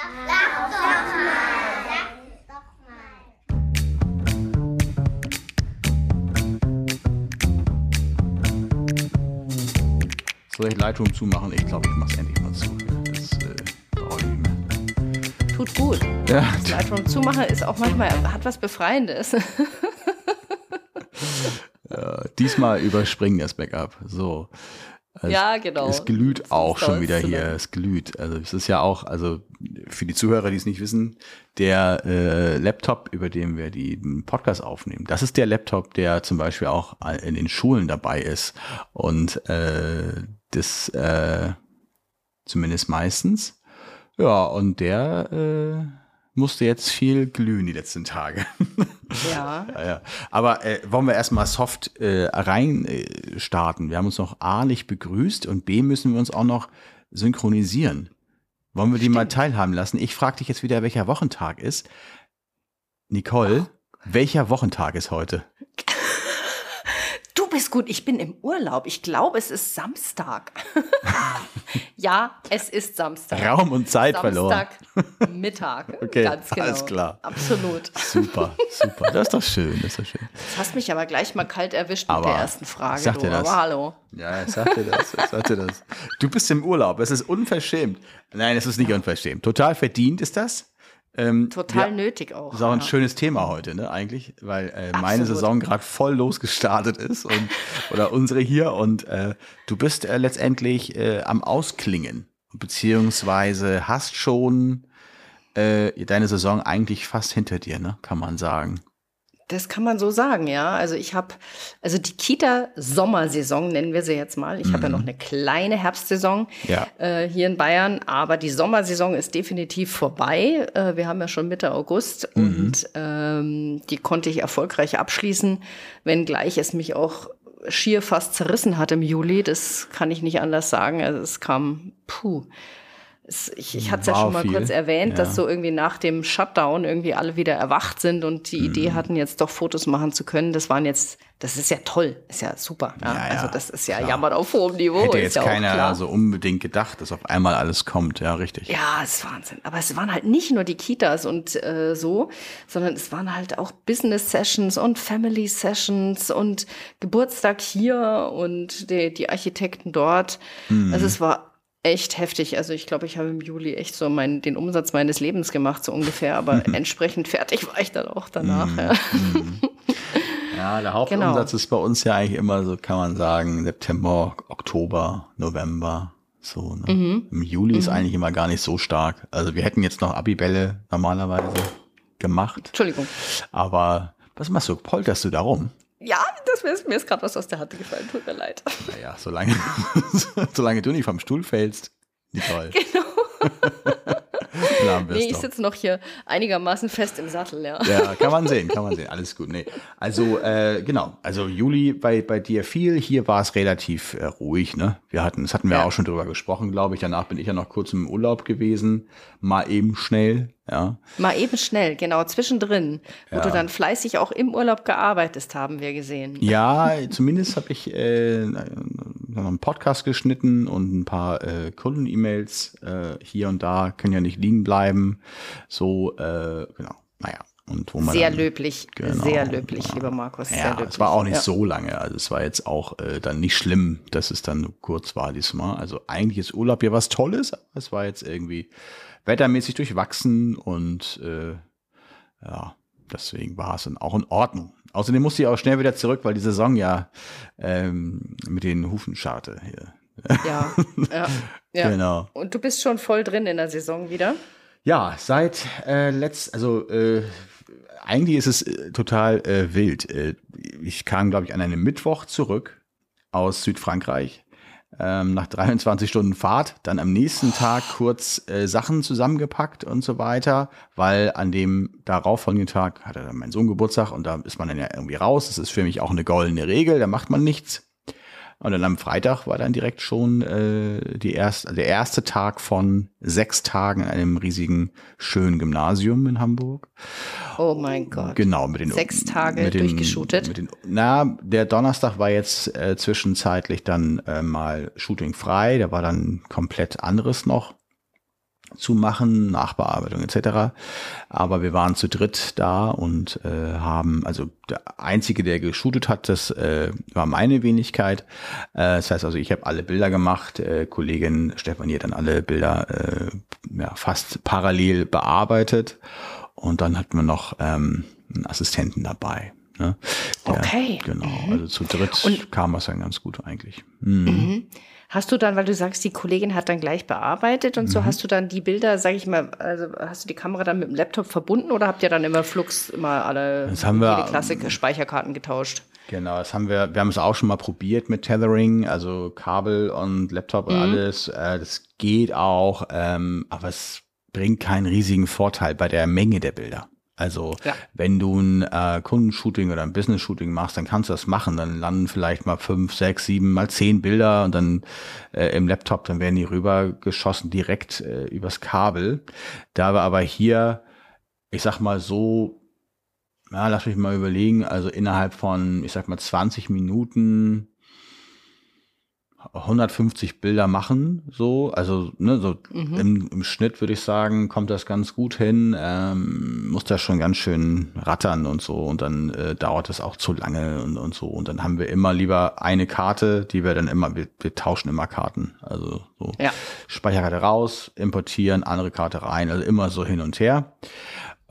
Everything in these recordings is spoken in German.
Sag doch mal. Sag doch mal. Soll ich Lightroom zumachen? Ich glaube, ich mache es endlich mal zu. Das äh, ich nicht mehr. Tut gut. Ja, Lightroom zumachen ist auch manchmal, hat was Befreiendes. äh, diesmal überspringen das Backup. So. Es, Ja, genau. Es glüht auch schon wieder hier. Es glüht. Also es ist ja auch, also für die Zuhörer, die es nicht wissen, der äh, Laptop, über den wir die den Podcast aufnehmen, das ist der Laptop, der zum Beispiel auch in den Schulen dabei ist. Und äh, das äh, zumindest meistens. Ja, und der äh, musste jetzt viel glühen die letzten Tage. Ja. Ja, ja. Aber äh, wollen wir erstmal soft äh, rein äh, starten? Wir haben uns noch A nicht begrüßt und B müssen wir uns auch noch synchronisieren. Wollen wir die mal teilhaben lassen? Ich frage dich jetzt wieder, welcher Wochentag ist. Nicole, welcher Wochentag ist heute? Du bist gut, ich bin im Urlaub. Ich glaube, es ist Samstag. ja, es ist Samstag. Raum und Zeit verloren. Samstag Mittag. Okay, Ganz genau. alles klar. Absolut. Super, super. Das ist doch schön, das ist doch schön. Du hast mich aber gleich mal kalt erwischt mit Aber der ersten Frage. sag dir das. Aber hallo. Ja, ich sagte das, ich sagte das. Du bist im Urlaub, es ist unverschämt. Nein, es ist nicht unverschämt. Total verdient ist das. Ähm, Total nötig auch. Das ist auch ein ja. schönes Thema heute, ne, eigentlich, weil äh, meine. Saison gerade voll losgestartet ist und oder unsere hier und äh, du bist äh, letztendlich äh, am Ausklingen, beziehungsweise hast schon äh, deine Saison eigentlich fast hinter dir, ne, kann man sagen. Das kann man so sagen, ja. Also ich habe, also die Kita-Sommersaison nennen wir sie jetzt mal. Ich habe ja noch eine kleine Herbstsaison Mhm. Ja. äh, hier in Bayern, aber die Sommersaison ist definitiv vorbei. Äh, wir haben ja schon Mitte August Mhm. und ähm, die konnte ich erfolgreich abschließen, wenngleich es mich auch schier fast zerrissen hat im Juli. Das kann ich nicht anders sagen. Also es kam, puh. Ich ich hatte es ja schon mal viel, kurz erwähnt, ja. dass so irgendwie nach dem Shutdown irgendwie alle wieder erwacht sind und die Mhm. Idee hatten, jetzt doch Fotos machen zu können. Das waren jetzt, das ist ja toll, ist ja super. Ja, Ja, also das ist ja klar. jammern auf hohem Niveau. Hätte ist jetzt keiner klar. so unbedingt gedacht, dass auf einmal alles kommt, ja, richtig. Ja, es ist Wahnsinn. Aber es waren halt nicht nur die Kitas und äh, so, sondern es waren halt auch Business Sessions und Family Sessions und Geburtstag hier und die, die Architekten dort. Mhm. Also es war echt heftig. Also ich glaube, ich habe im Juli echt so meinen, den Umsatz meines Lebens gemacht, so ungefähr. Aber entsprechend fertig war ich dann auch danach. Mhm. Ja. Ja, der Hauptumsatz Genau. ist bei uns ja eigentlich immer so, kann man sagen, September, Oktober, November. So, ne? Mhm. Im Juli ist eigentlich immer gar nicht so stark. Also wir hätten jetzt noch Abibälle normalerweise gemacht. Entschuldigung. Aber was machst du? Polterst du darum? Ja, das mir ist, mir ist gerade was aus der Hand gefallen. Tut mir leid. Naja, solange, solange du nicht vom Stuhl fällst, Nicole. Genau. Bist Nee, ich sitze noch hier einigermaßen fest im Sattel, ja. Ja, kann man sehen, kann man sehen. Alles gut. Nee. Also, äh, genau. Also Juli bei, bei dir viel. Hier war es relativ äh, ruhig, ne? Wir hatten, das hatten wir Ja. auch schon drüber gesprochen, glaube ich. Danach bin ich ja noch kurz im Urlaub gewesen. Mal eben schnell, ja. Mal eben schnell, genau, zwischendrin, wo Ja. du dann fleißig auch im Urlaub gearbeitet haben wir gesehen. Ja, zumindest habe ich äh, noch einen Podcast geschnitten und ein paar äh, Kunden-E-Mails äh, hier und da können ja nicht liegen bleiben. So, äh, genau. Naja. Und wo man Sehr dann, löblich, Genau, sehr löblich, ja. lieber Markus. Ja, es war auch nicht ja. so lange. Also es war jetzt auch äh, dann nicht schlimm, dass es dann nur kurz war diesmal. Also eigentlich ist Urlaub ja was Tolles, aber es war jetzt irgendwie wettermäßig durchwachsen und äh, ja, deswegen war es dann auch in Ordnung. Außerdem musste ich auch schnell wieder zurück, weil die Saison ja ähm, mit den Hufen scharte hier. Ja, ja, ja. Genau. Und du bist schon voll drin in der Saison wieder. Ja, seit äh, letzt, also äh, eigentlich ist es äh, total äh, wild. Äh, ich kam, glaube ich, an einem Mittwoch zurück aus Südfrankreich ähm, nach 23 Stunden Fahrt, dann am nächsten Tag kurz äh, Sachen zusammengepackt und so weiter, weil an dem darauffolgenden Tag hatte dann mein Sohn Geburtstag und da ist man dann ja irgendwie raus. Das ist für mich auch eine goldene Regel, da macht man nichts. Und dann am Freitag war dann direkt schon äh, die erste, der erste Tag von sechs Tagen in einem riesigen, schönen Gymnasium in Hamburg. Oh mein Gott. Genau, mit den Sechs Tage mit den, durchgeshootet? Mit den, na, der Donnerstag war jetzt äh, zwischenzeitlich dann äh, mal Shooting frei, da war dann komplett anderes noch. zu machen, Nachbearbeitung etc. Aber wir waren zu dritt da und äh, haben, also der Einzige, der geshootet hat, das äh, war meine Wenigkeit. Äh, das heißt also, ich habe alle Bilder gemacht, äh, Kollegin Stefanie hat dann alle Bilder äh, ja, fast parallel bearbeitet und dann hatten wir noch ähm, einen Assistenten dabei. Ne? Der, Okay. Genau, Mhm. also zu dritt Und- kam es dann ganz gut eigentlich. Mhm. Mhm. Hast du dann, weil du sagst, die Kollegin hat dann gleich bearbeitet und Mhm. so, hast du dann die Bilder, sag ich mal, also hast du die Kamera dann mit dem Laptop verbunden oder habt ihr dann immer Flux immer alle Das haben wir, die Klassik Speicherkarten getauscht? Genau, das haben wir, wir haben es auch schon mal probiert mit Tethering, also Kabel und Laptop und alles. Äh, das geht auch, ähm, aber es bringt keinen riesigen Vorteil bei der Menge der Bilder. Also Ja. wenn du ein äh, Kundenshooting oder ein Business-Shooting machst, dann kannst du das machen. Dann landen vielleicht mal fünf, sechs, sieben, mal zehn Bilder und dann äh, im Laptop, dann werden die rübergeschossen direkt äh, übers Kabel. Da wir aber hier, ich sag mal so, ja, lass mich mal überlegen, also innerhalb von, ich sag mal, 20 Minuten 150 Bilder machen, so, also ne, so Mhm. im, im Schnitt würde ich sagen, kommt das ganz gut hin, ähm, muss das schon ganz schön rattern und so und dann äh, dauert das auch zu lange und, und so und dann haben wir immer lieber eine Karte, die wir dann immer, wir, wir tauschen immer Karten, also so Ja. Speicherkarte raus, importieren, andere Karte rein, also immer so hin und her.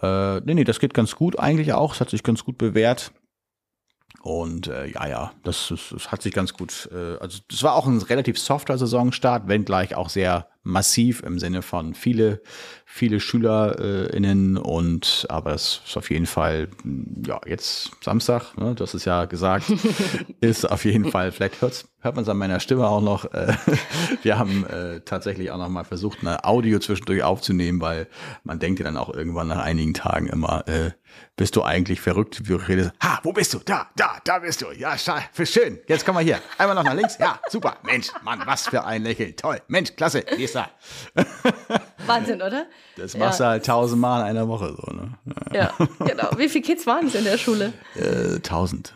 Äh, nee, nee, das geht ganz gut eigentlich auch. Es hat sich ganz gut bewährt. Und äh, ja, ja, das, das, das hat sich ganz gut, äh, also das war auch ein relativ softer Saisonstart, wenngleich auch sehr massiv im Sinne von viele, viele SchülerInnen und aber es ist auf jeden Fall, ja, jetzt Samstag, ne, das ist ja gesagt, ist auf jeden Fall, vielleicht hört's, hört man es an meiner Stimme auch noch, äh, wir haben äh, tatsächlich auch noch mal versucht, eine Audio zwischendurch aufzunehmen, weil man denkt ja dann auch irgendwann nach einigen Tagen immer, äh, bist du eigentlich verrückt, du redest, ha, wo bist du? Da, da, da bist du. Ja, für schön. Jetzt komm mal hier. Einmal noch nach links. Ja, super. Mensch, Mann, was für ein Lächeln. Toll. Mensch, klasse. Nächster. Wahnsinn, oder? Das machst du halt tausendmal in einer Woche so, ne? Ja, genau. Wie viele Kids waren es in der Schule? Äh, tausend.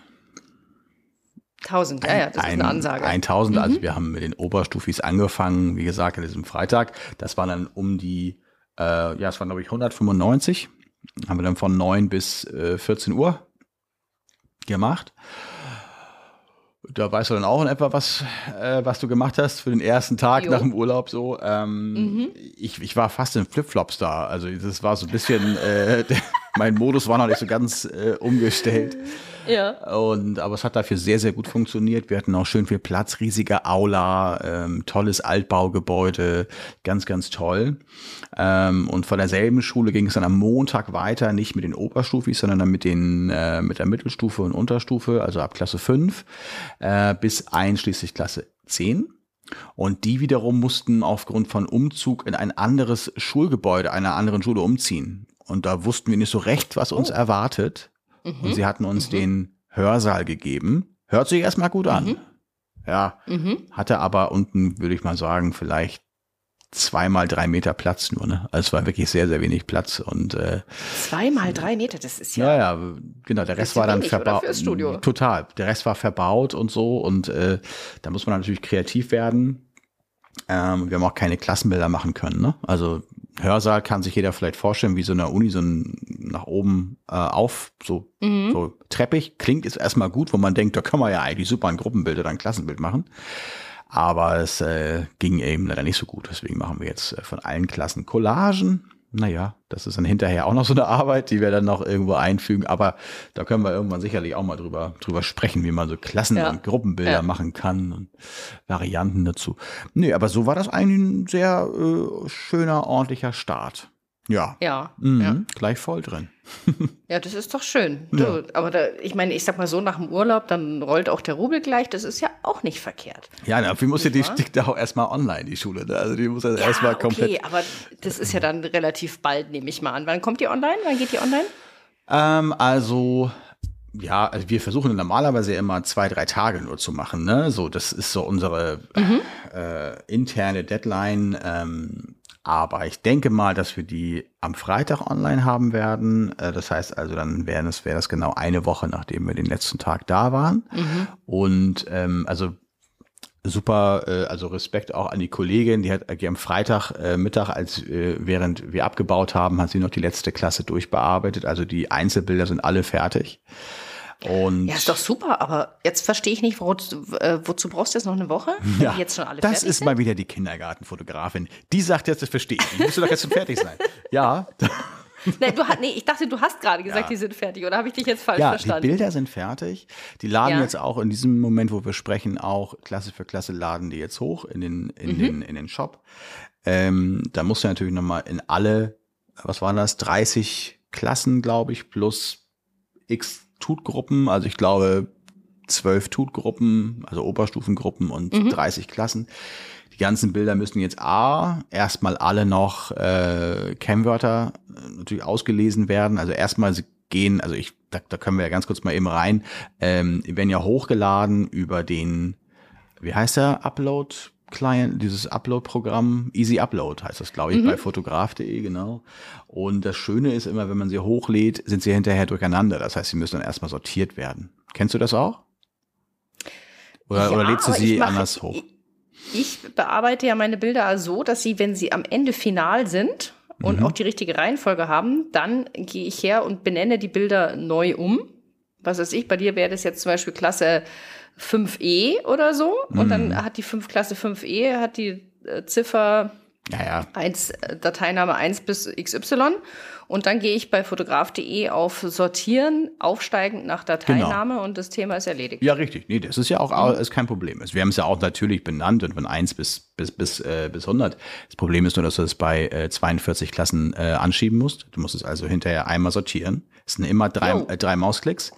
Tausend, ja, ja, das ist eine Ansage. Mhm. 1000, also wir haben mit den Oberstufis angefangen, wie gesagt, an diesem Freitag. Das waren dann um die, äh, ja, es waren glaube ich 195. Haben wir dann von 9 bis äh, 14 Uhr gemacht. Da weißt du dann auch in etwa, was, äh, was du gemacht hast für den ersten Tag Jo. nach dem Urlaub so. Ähm, ich, ich war fast in Flipflops da. Also das war so ein bisschen, äh, mein Modus war noch nicht so ganz äh, umgestellt. ja. Und, aber es hat dafür sehr, sehr gut funktioniert. Wir hatten auch schön viel Platz, riesige Aula, ähm, tolles Altbaugebäude, ganz, ganz toll. Ähm, und von derselben Schule ging es dann am Montag weiter, nicht mit den Oberstufis, sondern dann mit den, äh, mit der Mittelstufe und Unterstufe, also ab Klasse 5, äh, bis einschließlich Klasse 10. Und die wiederum mussten aufgrund von Umzug in ein anderes Schulgebäude einer anderen Schule umziehen. Und da wussten wir nicht so recht, was uns erwartet. Und sie hatten uns den Hörsaal gegeben. Hört sich erstmal gut an. Ja, Mhm. hatte aber unten, würde ich mal sagen, vielleicht zweimal drei Meter Platz nur. Ne? Also es war wirklich sehr, sehr wenig Platz. Und äh, Zweimal drei Meter, das ist ja. ja, ja, genau, der Rest war dann verbaut. Total. Der Rest war verbaut und so. Und äh, da muss man natürlich kreativ werden. Ähm, wir haben auch keine Klassenbilder machen können. Ne? Also Hörsaal kann sich jeder vielleicht vorstellen, wie so eine Uni, so ein nach oben äh, auf, so, Mhm. so treppig. Klingt ist erstmal gut, wo man denkt, da kann man ja eigentlich super ein Gruppenbild oder ein Klassenbild machen. Aber es äh, ging eben leider nicht so gut. Deswegen machen wir jetzt äh, von allen Klassen Collagen. Naja, das ist dann hinterher auch noch so eine Arbeit, die wir dann noch irgendwo einfügen. Aber da können wir irgendwann sicherlich auch mal drüber, drüber sprechen, wie man so Klassen- Ja. und Gruppenbilder Ja. machen kann und Varianten dazu. Nee, aber so war das eigentlich ein sehr äh, schöner, ordentlicher Start. Ja. Ja, Mhm, ja. Gleich voll drin. ja, das ist doch schön. Du, Aber da, ich meine, ich sag mal so, nach dem Urlaub, dann rollt auch der Rubel gleich, das ist ja auch nicht verkehrt. Ja, dafür muss ja die da auch erstmal online, die Schule. Ne? Also die muss ja, erstmal komplett. okay, aber das ist ja dann relativ bald, nehme ich mal an. Wann kommt die online? Wann geht die online? Ähm, also, ja, also wir versuchen normalerweise immer zwei, drei Tage nur zu machen. Ne? So, das ist so unsere äh, interne Deadline. Ähm, aber ich denke mal, dass wir die am Freitag online haben werden. Äh, das heißt also, dann wäre das, wäre das genau eine Woche, nachdem wir den letzten Tag da waren. Und ähm, also super, äh, also Respekt auch an die Kollegin, die hat äh, am Freitag äh, Mittag, als äh, während wir abgebaut haben, hat sie noch die letzte Klasse durchbearbeitet. Also die Einzelbilder sind alle fertig. Und ja, ist doch super, aber jetzt verstehe ich nicht, wo, äh, wozu brauchst du jetzt noch eine Woche? Ja, die jetzt schon alle das ist sind? mal wieder die Kindergartenfotografin. Die sagt jetzt, das verstehe ich. Musst du doch jetzt schon fertig sein. Ja, Nee, du, nee, ich dachte, du hast gerade gesagt, Ja. die sind fertig, oder habe ich dich jetzt falsch ja, verstanden? die Bilder sind fertig. Die laden Ja. jetzt auch in diesem Moment, wo wir sprechen, auch Klasse für Klasse laden die jetzt hoch in den, in Mhm. den, in den Shop. Ähm, da musst du natürlich nochmal in alle, was waren das, 30 Klassen, glaube ich, plus x Tutgruppen. Also ich glaube, zwölf Tutgruppen, also Oberstufengruppen und Mhm. 30 Klassen. Die ganzen Bilder müssen jetzt A, erstmal alle noch äh, Kennwörter äh, natürlich ausgelesen werden. Also erstmal sie gehen, also ich, da, da können wir ja ganz kurz mal eben rein, ähm, werden ja hochgeladen über den, wie heißt der, Upload? Client, dieses Upload-Programm, Easy Upload heißt das, glaube ich, bei fotograf.de, genau. Und das Schöne ist immer, wenn man sie hochlädt, sind sie hinterher durcheinander. Das heißt, sie müssen dann erstmal sortiert werden. Kennst du das auch? Oder, Ja, oder lädst du sie mach- anders hoch? Ich, ich bearbeite ja meine Bilder so, dass sie, wenn sie am Ende final sind und Mhm. auch die richtige Reihenfolge haben, dann gehe ich her und benenne die Bilder neu um. Was weiß ich, bei dir wäre das jetzt zum Beispiel Klasse 5e oder so. Und Mhm. dann hat die 5 Klasse 5e, hat die äh, Ziffer Ja, ja. 1, äh, Dateiname 1 bis XY. Und dann gehe ich bei fotograf.de auf Sortieren, aufsteigend nach Dateiname und das Thema ist erledigt. Ja, richtig. Nee, das ist ja auch au- ist kein Problem. Also Wir haben es ja auch natürlich benannt und von 1 bis, bis, bis, äh, bis 100. Das Problem ist nur, dass du es bei äh, 42 Klassen äh, anschieben musst. Du musst es also hinterher einmal sortieren. Es sind immer drei, Jo. äh, drei Mausklicks.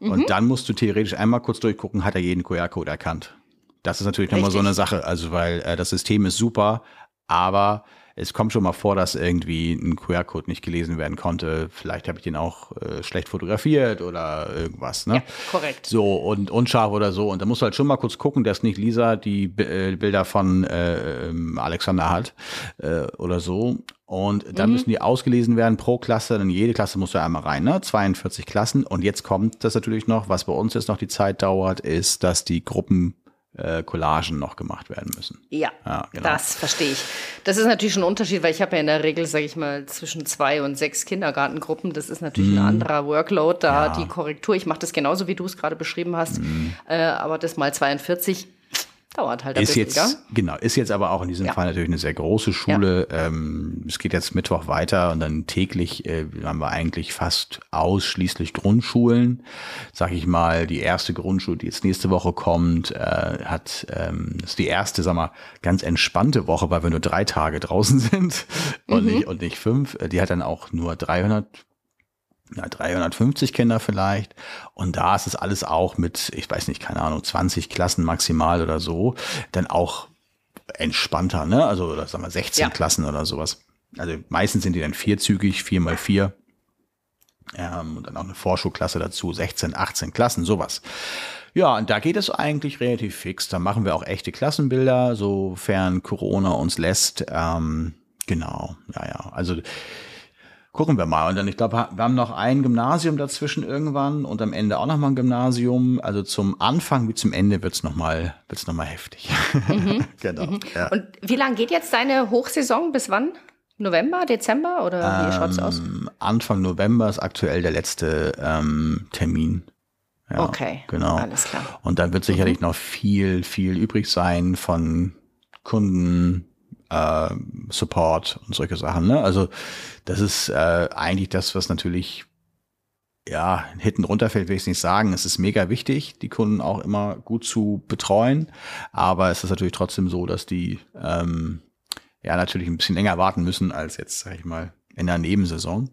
Mhm. Und dann musst du theoretisch einmal kurz durchgucken, hat er jeden QR-Code erkannt. Das ist natürlich nochmal so eine Sache. Also, weil äh, das System ist super, aber es kommt schon mal vor, dass irgendwie ein QR-Code nicht gelesen werden konnte. Vielleicht habe ich den auch äh, schlecht fotografiert oder irgendwas. Ne? Ja, korrekt. So und unscharf oder so. Und da musst du halt schon mal kurz gucken, dass nicht Lisa die äh, Bilder von äh, ähm, Alexander hat äh, oder so. Und dann müssen die ausgelesen werden pro Klasse. Dann jede Klasse muss da einmal rein, ne? 42 Klassen. Und jetzt kommt das natürlich noch, was bei uns jetzt noch die Zeit dauert, ist, dass die Gruppen äh, Collagen noch gemacht werden müssen. Ja, Ja, genau. das verstehe ich. Das ist natürlich schon ein Unterschied, weil ich habe ja in der Regel, sage ich mal, zwischen zwei und sechs Kindergartengruppen. Das ist natürlich ein anderer Workload da, Mhm. Ja. Mhm. die Korrektur. Ich mache das genauso, wie du es gerade beschrieben hast. Äh, aber das mal 42 dauert halt ein Ist bisschen, jetzt, gell? genau, ist jetzt aber auch in diesem Ja. Fall natürlich eine sehr große Schule. Ähm, es geht jetzt Mittwoch weiter und dann täglich äh, haben wir eigentlich fast ausschließlich Grundschulen. Sag ich mal, die erste Grundschule, die jetzt nächste Woche kommt, äh, hat, ähm, ist die erste, sag mal, ganz entspannte Woche, weil wir nur drei Tage draußen sind und, nicht, und nicht fünf. Äh, Die hat dann auch nur 300 ja, 350 Kinder vielleicht. Und da ist es alles auch mit, ich weiß nicht, keine Ahnung, 20 Klassen maximal oder so, dann auch entspannter, ne? Also, oder sagen wir 16 Ja. Klassen oder sowas. Also meistens sind die dann vierzügig, vier mal vier. Ähm, und dann auch eine Vorschulklasse dazu, 16, 18 Klassen, sowas. Ja, und da geht es eigentlich relativ fix. Da machen wir auch echte Klassenbilder, sofern Corona uns lässt. Ähm, genau, ja, ja. Also gucken wir mal. Und dann, ich glaube, wir haben noch ein Gymnasium dazwischen irgendwann und am Ende auch noch mal ein Gymnasium. Also zum Anfang wie zum Ende wird's noch mal, wird's noch mal heftig. genau. Ja. Und wie lange geht jetzt deine Hochsaison? Bis wann? November, Dezember oder wie schaut's aus? Ähm, Anfang November ist aktuell der letzte ähm, Termin. Ja, Okay, genau. alles klar. Mhm. Und dann wird sicherlich noch viel, viel übrig sein von Kunden, äh, Support und solche Sachen. Ne? Also das ist äh, eigentlich das, was natürlich ja, hinten runterfällt, will ich nicht sagen. Es ist mega wichtig, die Kunden auch immer gut zu betreuen. Aber es ist natürlich trotzdem so, dass die ähm, ja natürlich ein bisschen länger warten müssen als jetzt, sag ich mal, in der Nebensaison.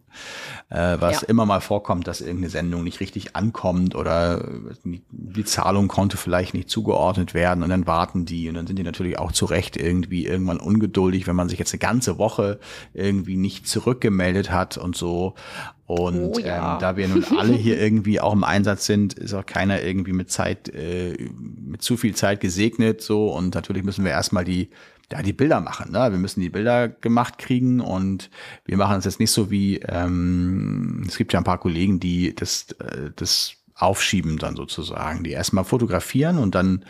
Äh, was Ja. immer mal vorkommt, dass irgendeine Sendung nicht richtig ankommt oder die, Zahlung konnte vielleicht nicht zugeordnet werden und dann warten die und dann sind die natürlich auch zu Recht irgendwie irgendwann ungeduldig, wenn man sich jetzt eine ganze Woche irgendwie nicht zurückgemeldet hat und so. Und Oh ja. ähm, da wir nun alle hier irgendwie auch im Einsatz sind, ist auch keiner irgendwie mit Zeit, äh, mit zu viel Zeit gesegnet so und natürlich müssen wir erstmal die ja, die Bilder machen. Ne? Wir müssen die Bilder gemacht kriegen und wir machen es jetzt nicht so wie, ähm, es gibt ja ein paar Kollegen, die das, äh, das aufschieben dann sozusagen, die erstmal fotografieren und dann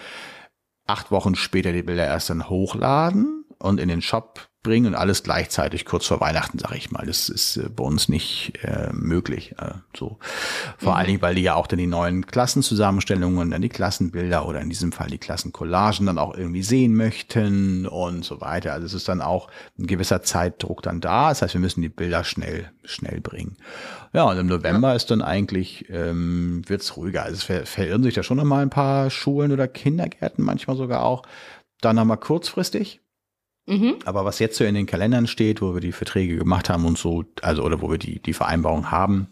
acht Wochen später die Bilder erst dann hochladen und in den Shop bringen und alles gleichzeitig kurz vor Weihnachten, sage ich mal. Das ist äh, bei uns nicht äh, möglich. Äh, so vor mhm. allen Dingen, weil die ja auch dann die neuen Klassenzusammenstellungen, dann die Klassenbilder oder in diesem Fall die Klassencollagen dann auch irgendwie sehen möchten und so weiter. Also es ist dann auch ein gewisser Zeitdruck dann da. Das heißt, wir müssen die Bilder schnell schnell bringen. Ja, und im November ja. ist dann eigentlich ähm, wird's ruhiger. Also es ver verirren sich da schon noch mal ein paar Schulen oder Kindergärten manchmal sogar auch. Dann haben wir kurzfristig Mhm. Aber was jetzt so in den Kalendern steht, wo wir die Verträge gemacht haben und so, also oder wo wir die, die Vereinbarung haben,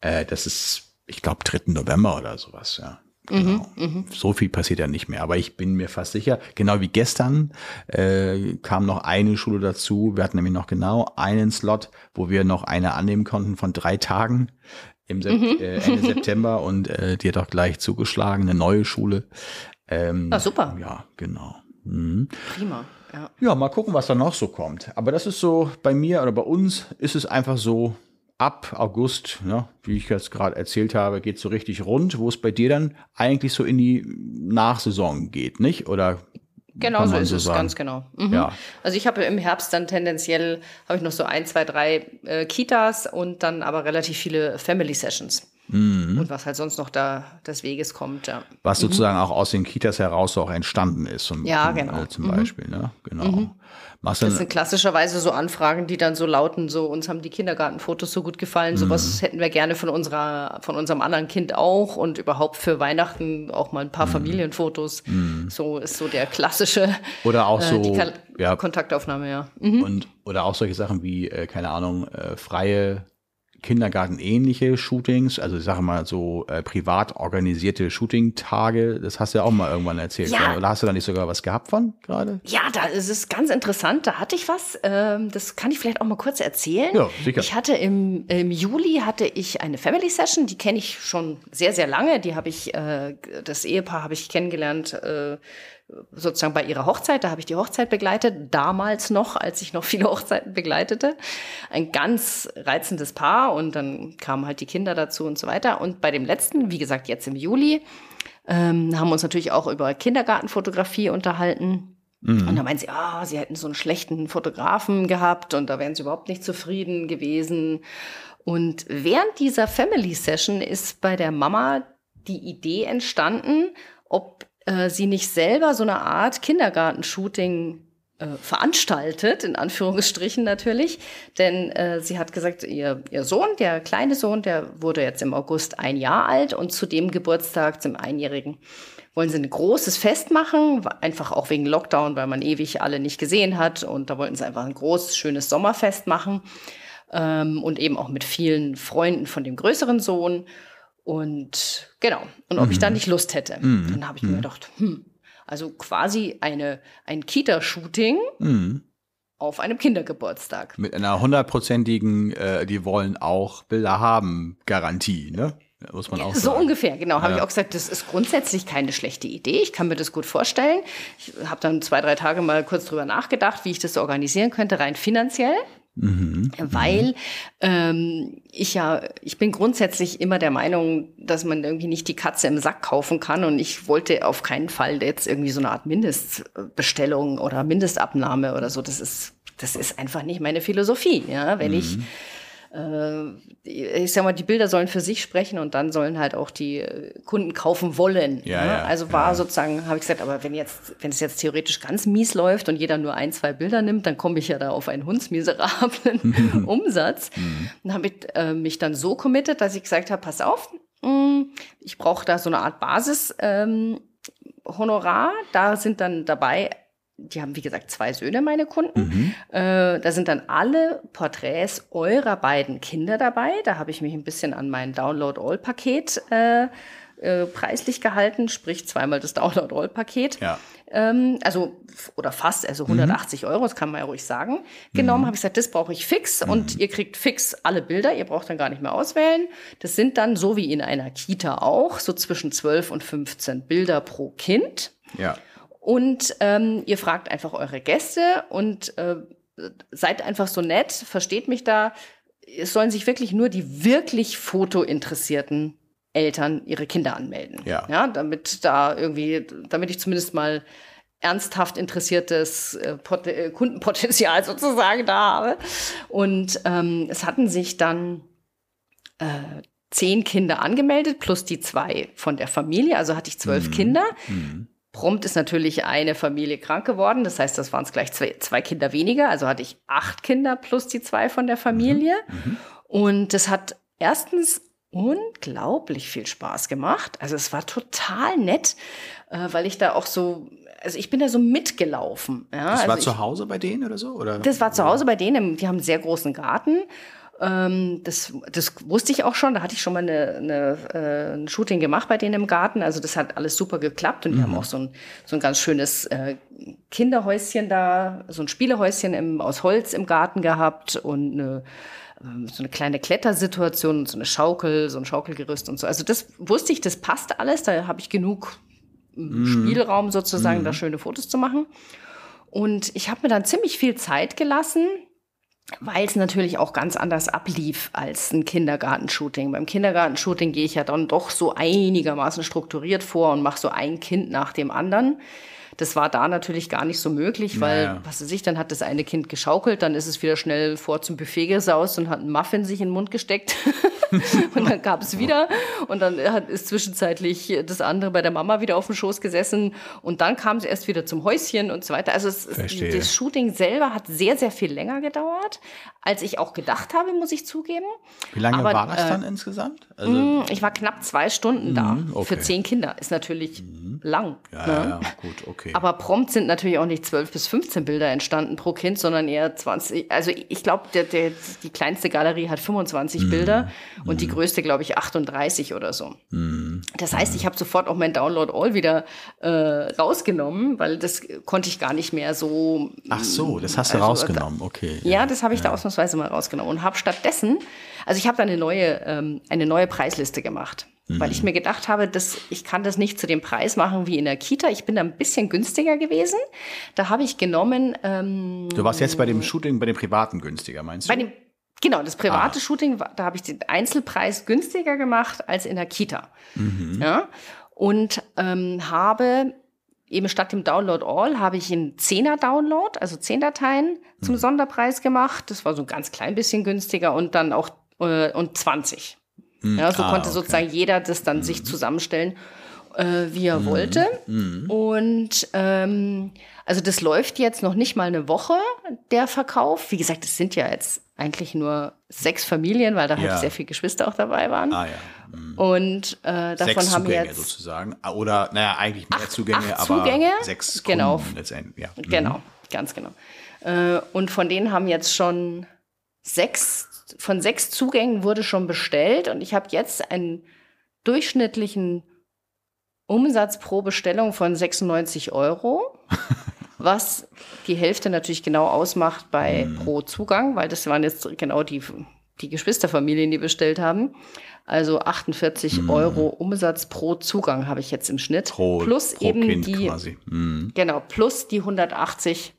äh, das ist, ich glaube, 3. November oder sowas, ja. Genau. Mhm, mhm, so viel passiert ja nicht mehr. Aber ich bin mir fast sicher, genau wie gestern äh, kam noch eine Schule dazu. Wir hatten nämlich noch genau einen Slot, wo wir noch eine annehmen konnten von drei Tagen im Sep mhm. äh, Ende September und äh, die hat auch gleich zugeschlagen, eine neue Schule. Ähm, ah, super. Ja, genau. Mhm. Prima. Ja. ja, mal gucken, was da noch so kommt. Aber das ist so, bei mir oder bei uns ist es einfach so, ab August, ne, wie ich jetzt gerade erzählt habe, geht so richtig rund, wo es bei dir dann eigentlich so in die Nachsaison geht, nicht? Oder Genau so ist so es, sagen. ganz genau. Mhm. Ja. Also ich habe im Herbst dann tendenziell, habe ich noch so ein, zwei, drei äh, Kitas und dann aber relativ viele Family Sessions. Mhm. Und was halt sonst noch da des Weges kommt, ja. Was mhm. sozusagen auch aus den Kitas heraus auch entstanden ist. Zum, ja, zum, genau. Äh, zum Beispiel, ne? Genau. Mhm. das sind klassischerweise so Anfragen, die dann so lauten, so uns haben die Kindergartenfotos so gut gefallen, sowas mhm. hätten wir gerne von unserer, von unserem anderen Kind auch und überhaupt für Weihnachten auch mal ein paar mhm. Familienfotos. Mhm. So ist so der klassische. Oder auch so äh, ja. Kontaktaufnahme, ja. Und oder auch solche Sachen wie, äh, keine Ahnung, äh, freie Kindergarten-ähnliche Shootings, also ich sage mal so äh, privat organisierte Shooting-Tage, das hast du ja auch mal irgendwann erzählt. Ja. Oder hast du da nicht sogar was gehabt von gerade? Ja, da ist es ganz interessant, da hatte ich was, ähm, das kann ich vielleicht auch mal kurz erzählen. Ja, sicher. Ich hatte im, im Juli hatte ich eine Family Session, die kenne ich schon sehr, sehr lange, die habe ich, äh, das Ehepaar habe ich kennengelernt, äh, sozusagen bei ihrer Hochzeit, da habe ich die Hochzeit begleitet, damals noch, als ich noch viele Hochzeiten begleitete. Ein ganz reizendes Paar und dann kamen halt die Kinder dazu und so weiter. Und bei dem letzten, wie gesagt, jetzt im Juli, ähm, haben wir uns natürlich auch über Kindergartenfotografie unterhalten. Mhm. Und da meinen sie, ah, sie hätten so einen schlechten Fotografen gehabt und da wären sie überhaupt nicht zufrieden gewesen. Und während dieser Family Session ist bei der Mama die Idee entstanden, ob äh, sie nicht selber so eine Art Kindergartenshooting äh, veranstaltet, in Anführungsstrichen natürlich. Denn äh, sie hat gesagt, ihr, ihr Sohn, der kleine Sohn, der wurde jetzt im August ein Jahr alt und zu dem Geburtstag, zum Einjährigen, wollen sie ein großes Fest machen, einfach auch wegen Lockdown, weil man ewig alle nicht gesehen hat. Und da wollten sie einfach ein großes, schönes Sommerfest machen. Ähm, und eben auch mit vielen Freunden von dem größeren Sohn. Und genau, und ob mhm. ich da nicht Lust hätte. Mhm. Dann habe ich mir mhm. gedacht, hm, also quasi eine, ein Kita-Shooting mhm. auf einem Kindergeburtstag. Mit einer hundertprozentigen, äh, die wollen auch Bilder haben, Garantie, ne? Muss man auch so sagen. ungefähr, genau. Habe ja. ich auch gesagt, das ist grundsätzlich keine schlechte Idee. Ich kann mir das gut vorstellen. Ich habe dann zwei, drei Tage mal kurz drüber nachgedacht, wie ich das organisieren könnte, rein finanziell. Mhm. Weil ähm, ich ja, ich bin grundsätzlich immer der Meinung, dass man irgendwie nicht die Katze im Sack kaufen kann und ich wollte auf keinen Fall jetzt irgendwie so eine Art Mindestbestellung oder Mindestabnahme oder so. Das ist, das ist einfach nicht meine Philosophie. Ja, wenn mhm. ich ich sag mal, die Bilder sollen für sich sprechen und dann sollen halt auch die äh, Kunden kaufen wollen. Ja, ne? ja, also war ja. sozusagen, habe ich gesagt, aber wenn jetzt, wenn es jetzt theoretisch ganz mies läuft und jeder nur ein, zwei Bilder nimmt, dann komme ich ja da auf einen hundsmiserablen Umsatz. Mhm. Dann habe ich äh, mich dann so committed, dass ich gesagt habe, pass auf, mh, mm, ich brauche da so eine Art Basis. Ähm, Honorar, da sind dann dabei die haben, wie gesagt, zwei Söhne, meine Kunden. Mhm. Äh, da sind dann alle Porträts eurer beiden Kinder dabei. Da habe ich mich ein bisschen an mein Download-All-Paket äh, äh, preislich gehalten, sprich zweimal das Download-All-Paket. Ja. Ähm, also, oder fast, also 180 mhm. Euro, das kann man ja ruhig sagen. Genommen mhm. habe ich gesagt, das brauche ich fix mhm. und ihr kriegt fix alle Bilder. Ihr braucht dann gar nicht mehr auswählen. Das sind dann, so wie in einer Kita auch, so zwischen 12 und 15 Bilder pro Kind. Ja. Und ähm, ihr fragt einfach eure Gäste und äh, seid einfach so nett, versteht mich da. Es sollen sich wirklich nur die wirklich fotointeressierten Eltern ihre Kinder anmelden. Ja. ja. Damit da irgendwie, damit ich zumindest mal ernsthaft interessiertes äh, äh, Kundenpotenzial sozusagen da habe. Und ähm, es hatten sich dann äh, zehn Kinder angemeldet, plus die zwei von der Familie. Also hatte ich zwölf Mhm. Kinder. Mhm. Prompt ist natürlich eine Familie krank geworden. Das heißt, das waren es gleich zwei, zwei Kinder weniger. Also hatte ich acht Kinder plus die zwei von der Familie. Mhm. Und das hat erstens unglaublich viel Spaß gemacht. Also es war total nett, äh, weil ich da auch so, also ich bin da so mitgelaufen. Ja? Das also war ich, zu Hause bei denen oder so? Oder? das war zu Hause bei denen. Die haben einen sehr großen Garten. Ähm, das, das wusste ich auch schon. Da hatte ich schon mal eine, eine, äh, ein Shooting gemacht bei denen im Garten. Also das hat alles super geklappt. Und die haben auch so ein, so ein ganz schönes äh, Kinderhäuschen da, so ein Spielehäuschen im, aus Holz im Garten gehabt und eine, ähm, so eine kleine Klettersituation, so eine Schaukel, so ein Schaukelgerüst und so. Also das wusste ich, das passt alles. Da habe ich genug ähm, Spielraum sozusagen, da schöne Fotos zu machen. Und ich habe mir dann ziemlich viel Zeit gelassen, weil es natürlich auch ganz anders ablief als ein Kindergartenshooting. Beim Kindergartenshooting gehe ich ja dann doch so einigermaßen strukturiert vor und mache so ein Kind nach dem anderen. Das war da natürlich gar nicht so möglich, weil, Naja. was weiß ich, dann hat das eine Kind geschaukelt, dann ist es wieder schnell vor zum Buffet gesaust und hat einen Muffin sich in den Mund gesteckt. und dann gab es wieder und dann hat, ist zwischenzeitlich das andere bei der Mama wieder auf dem Schoß gesessen und dann kam sie erst wieder zum Häuschen und so weiter. Also es, es, das Shooting selber hat sehr, sehr viel länger gedauert, als ich auch gedacht habe, muss ich zugeben. Wie lange Aber, war das äh, dann insgesamt? Also, Mm, Ich war knapp zwei Stunden da. Mhm, okay. Für zehn Kinder ist natürlich lang. ja, ne? ja, gut, okay. Aber prompt sind natürlich auch nicht 12 bis 15 Bilder entstanden pro Kind, sondern eher 20. Also ich glaube, der, der, die kleinste Galerie hat 25 Mhm. Bilder und die größte, glaube ich, 38 oder so. Mhm. Das heißt, ich habe sofort auch mein Download All wieder äh, rausgenommen, weil das konnte ich gar nicht mehr so. Ach so, das hast du Also, rausgenommen, okay. Ja, das habe ich da ausnahmsweise mal rausgenommen und habe stattdessen, also ich habe da eine neue, ähm, eine neue Preisliste gemacht, weil ich mir gedacht habe, dass ich kann das nicht zu dem Preis machen wie in der Kita. Ich bin da ein bisschen günstiger gewesen. Da habe ich genommen ähm, Du warst jetzt bei dem Shooting, bei dem privaten günstiger, meinst du? bei dem Genau, das private Ah. Shooting, da habe ich den Einzelpreis günstiger gemacht als in der Kita. Ja? Und ähm, habe eben statt dem Download All habe ich einen 10er Download, also 10 Dateien zum Sonderpreis gemacht. Das war so ein ganz klein bisschen günstiger und dann auch äh, und 20. Ja, so Ah, konnte okay. sozusagen jeder das dann sich zusammenstellen, äh, wie er wollte. Mhm. Und ähm, also das läuft jetzt noch nicht mal eine Woche, der Verkauf. Wie gesagt, es sind ja jetzt eigentlich nur sechs Familien, weil da Ja. halt sehr viele Geschwister auch dabei waren. Ah ja. Mhm. Und äh, davon Sechs haben wir Zugänge jetzt sozusagen. Ah, Oder, naja, eigentlich mehr Acht- Zugänge, acht aber Zugänge? sechs Genau. Kunden letztendlich. Ja. Mhm. Genau, ganz genau. Äh, und von denen haben jetzt schon sechs, von sechs Zugängen wurde schon bestellt und ich habe jetzt einen durchschnittlichen Umsatz pro Bestellung von 96 Euro, was die Hälfte natürlich genau ausmacht bei Mhm. pro Zugang, weil das waren jetzt genau die, die Geschwisterfamilien, die bestellt haben. Also 48 Euro Umsatz pro Zugang habe ich jetzt im Schnitt. Mhm. Pro, plus pro eben Kind die quasi. Mhm. Genau, plus die 180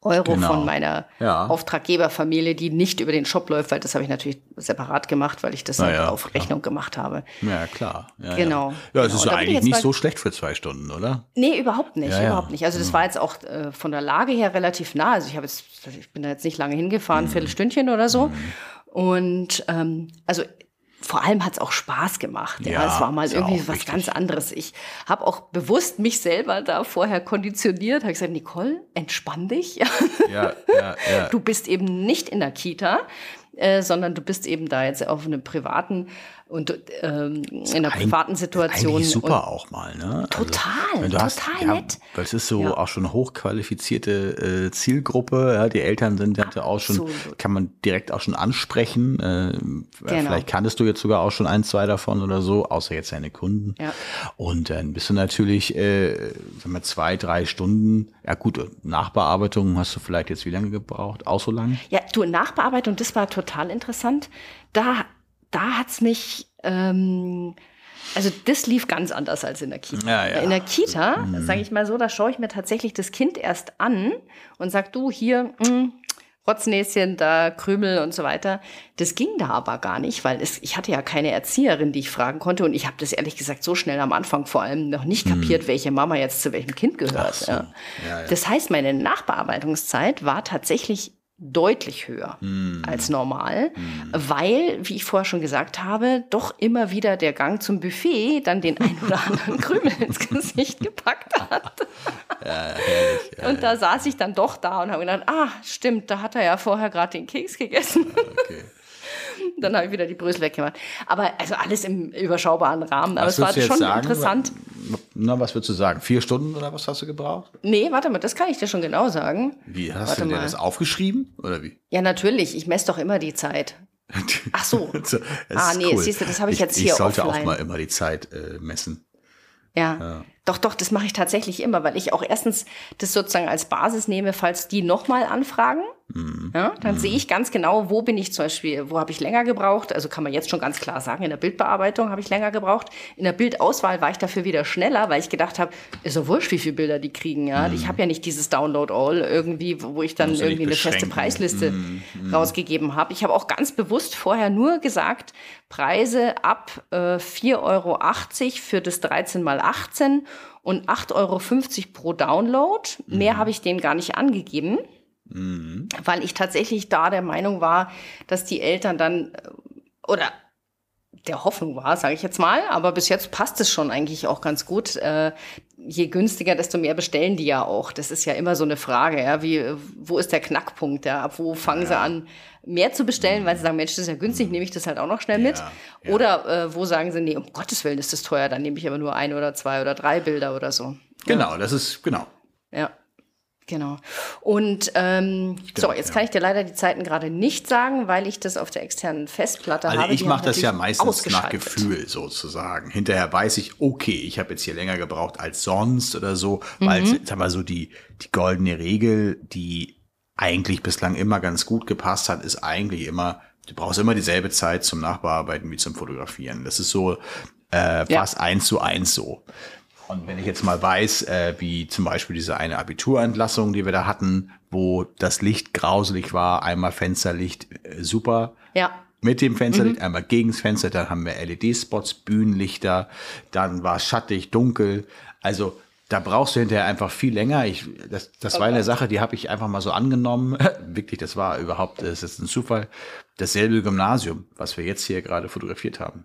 Euro Genau. von meiner Ja. Auftraggeberfamilie, die nicht über den Shop läuft, weil das habe ich natürlich separat gemacht, weil ich das halt ja, auf klar. Rechnung gemacht habe. Ja, klar. Ja, Genau. Ja, es Genau. ist ich eigentlich nicht so schlecht für zwei Stunden, oder? Nee, überhaupt nicht, überhaupt nicht. Also das war jetzt auch äh, von der Lage her relativ nah. Also ich habe jetzt, ich bin da jetzt nicht lange hingefahren, Mhm. Viertelstündchen oder so. Und ähm, also vor allem hat es auch Spaß gemacht. Ja, Ja, es war mal irgendwie was wichtig. ganz anderes. Ich habe auch bewusst mich selber da vorher konditioniert. Habe gesagt, Nicole, entspann dich. Ja, ja, ja. Du bist eben nicht in der Kita, äh, sondern du bist eben da jetzt auf einem privaten und ähm, in einer privaten Situation. Super auch mal, ne? Total, wenn du total hast, ja, nett. Weil es ist so Ja. auch schon eine hochqualifizierte äh, Zielgruppe. Ja, die Eltern sind ja auch schon, kann man direkt auch schon ansprechen. Äh, Genau. Vielleicht kanntest du jetzt sogar auch schon ein, zwei davon oder so, außer jetzt deine Kunden. Ja. Und dann bist du natürlich, äh, sagen wir, zwei, drei Stunden. Ja gut, Nachbearbeitung hast du vielleicht jetzt wie lange gebraucht? Auch so lange? Ja, du, Nachbearbeitung, das war total interessant. Da, da hat's mich, ähm, also das lief ganz anders als in der Kita. Ja, ja. In der Kita, sage ich mal so, da schaue ich mir tatsächlich das Kind erst an und sag du hier, mh, Rotznäschen, da Krümel und so weiter. Das ging da aber gar nicht, weil es, ich hatte ja keine Erzieherin, die ich fragen konnte. Und ich habe das ehrlich gesagt so schnell am Anfang vor allem noch nicht kapiert, welche Mama jetzt zu welchem Kind gehört. so. Ja, ja. Das heißt, meine Nachbearbeitungszeit war tatsächlich deutlich höher als normal, weil, wie ich vorher schon gesagt habe, doch immer wieder der Gang zum Buffet dann den ein oder anderen Krümel ins Gesicht gepackt hat. und da saß ich dann doch da und habe gedacht, ah, stimmt, da hat er ja vorher gerade den Keks gegessen. Okay. dann habe ich wieder die Brösel weggemacht. Aber also alles im überschaubaren Rahmen. Aber Was es war schon sagen? interessant. Na, was würdest du sagen? Vier Stunden oder was hast du gebraucht? Nee, warte mal, das kann ich dir schon genau sagen. Wie, hast Warte du dir mal. das aufgeschrieben? Oder wie? Ja, natürlich. Ich messe doch immer die Zeit. Ach so. Ah, nee, siehst du, das habe ich jetzt hier Ich sollte offline. auch mal immer die Zeit äh, messen. Ja. Doch, doch, das mache ich tatsächlich immer, weil ich auch erstens das sozusagen als Basis nehme, falls die nochmal anfragen. Mhm. Ja, dann sehe ich ganz genau, wo bin ich zum Beispiel, wo habe ich länger gebraucht. Also kann man jetzt schon ganz klar sagen, in der Bildbearbeitung habe ich länger gebraucht. In der Bildauswahl war ich dafür wieder schneller, weil ich gedacht habe, ist ja wurscht, wie viele Bilder die kriegen. Ja, ich habe ja nicht dieses Download All irgendwie, wo ich dann Mhm. Irgendwie eine feste. Preisliste Mhm, rausgegeben habe. Ich habe auch ganz bewusst vorher nur gesagt, Preise ab äh, 4,80 Euro für das 13 mal 18 und 8,50 Euro pro Download. Mhm. Mehr habe ich denen gar nicht angegeben, weil ich tatsächlich da der Meinung war, dass die Eltern dann äh, oder der Hoffnung war, sage ich jetzt mal, aber bis jetzt passt es schon eigentlich auch ganz gut. Äh, je günstiger, desto mehr bestellen die ja auch. Das ist ja immer so eine Frage, ja, wie wo ist der Knackpunkt, ja, ab wo fangen sie an mehr zu bestellen, weil sie sagen, Mensch, das ist ja günstig, nehme ich das halt auch noch schnell mit. Ja, ja. Oder äh, wo sagen sie, nee, um Gottes Willen ist das teuer, dann nehme ich aber nur ein oder zwei oder drei Bilder oder so. Genau, das ist, genau. Ja, genau. Und ähm, so, jetzt ja. kann ich dir leider die Zeiten gerade nicht sagen, weil ich das auf der externen Festplatte Also habe. ich mache das ja meistens nach. Gefühl sozusagen. Hinterher weiß ich, okay, ich habe jetzt hier länger gebraucht als sonst oder so, Mhm. weil sag mal so die die goldene Regel, die eigentlich bislang immer ganz gut gepasst hat, ist eigentlich immer, du brauchst immer dieselbe Zeit zum Nachbearbeiten wie zum Fotografieren. Das ist so äh, Ja. fast eins zu eins so. Und wenn ich jetzt mal weiß, äh, wie zum Beispiel diese eine Abiturentlassung, die wir da hatten, wo das Licht grauselig war, einmal Fensterlicht äh, super, Ja. mit dem Fensterlicht, einmal gegen das Fenster, dann haben wir LED-Spots, Bühnenlichter, dann war es schattig, dunkel. Also da brauchst du hinterher einfach viel länger. Ich, das, das war eine Sache, die habe ich einfach mal so angenommen. Wirklich, das war überhaupt, das ist ein Zufall. Dasselbe Gymnasium, was wir jetzt hier gerade fotografiert haben.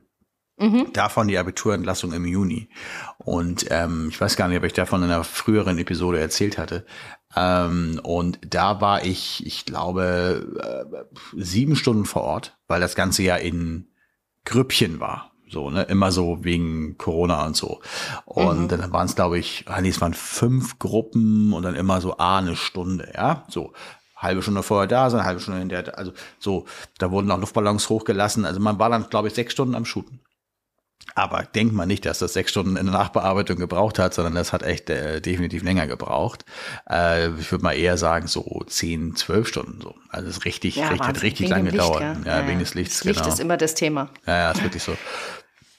Davon die Abiturentlassung im Juni. Und ähm, ich weiß gar nicht, ob ich davon in einer früheren Episode erzählt hatte. Ähm, und da war ich, ich glaube, äh, sieben Stunden vor Ort, weil das Ganze ja in Grüppchen war. So, ne, immer so wegen Corona und so. Und dann waren es, glaube ich, ah, nee, es waren fünf Gruppen und dann immer so ah, eine Stunde, ja. So, halbe Stunde vorher da sein, halbe Stunde hinterher, also so, da wurden auch Luftballons hochgelassen. Also man war dann, glaube ich, sechs Stunden am Shooten. Aber denkt man nicht, dass das sechs Stunden in der Nachbearbeitung gebraucht hat, sondern das hat echt äh, definitiv länger gebraucht. Äh, ich würde mal eher sagen, so zehn, zwölf Stunden so. Also es ist richtig, Ja, richtig, hat richtig lange gedauert. gell? Ja, wegen des Lichts, Das Licht genau. ist immer das Thema. Ja, ja, ist wirklich so.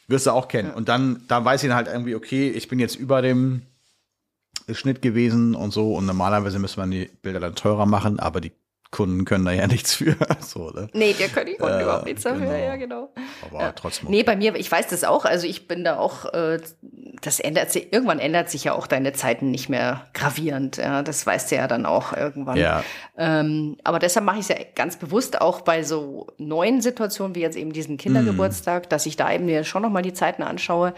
Wirst du auch kennen. Und dann, dann weiß ich halt irgendwie, okay, ich bin jetzt über dem Schnitt gewesen und so. Und normalerweise müsste man die Bilder dann teurer machen, aber die Kunden können da ja nichts für. so, ne? Nee, der könnte ich Ja, überhaupt nichts dafür, genau. ja, genau. Aber trotzdem. Nee, bei mir, ich weiß das auch. Also ich bin da auch, äh, das ändert sich, irgendwann ändert sich ja auch deine Zeiten nicht mehr gravierend. Ja, das weißt du ja dann auch irgendwann. Ja. Ähm, aber deshalb mache ich es ja ganz bewusst auch bei so neuen Situationen wie jetzt eben diesen Kindergeburtstag, dass ich da eben mir schon nochmal die Zeiten anschaue.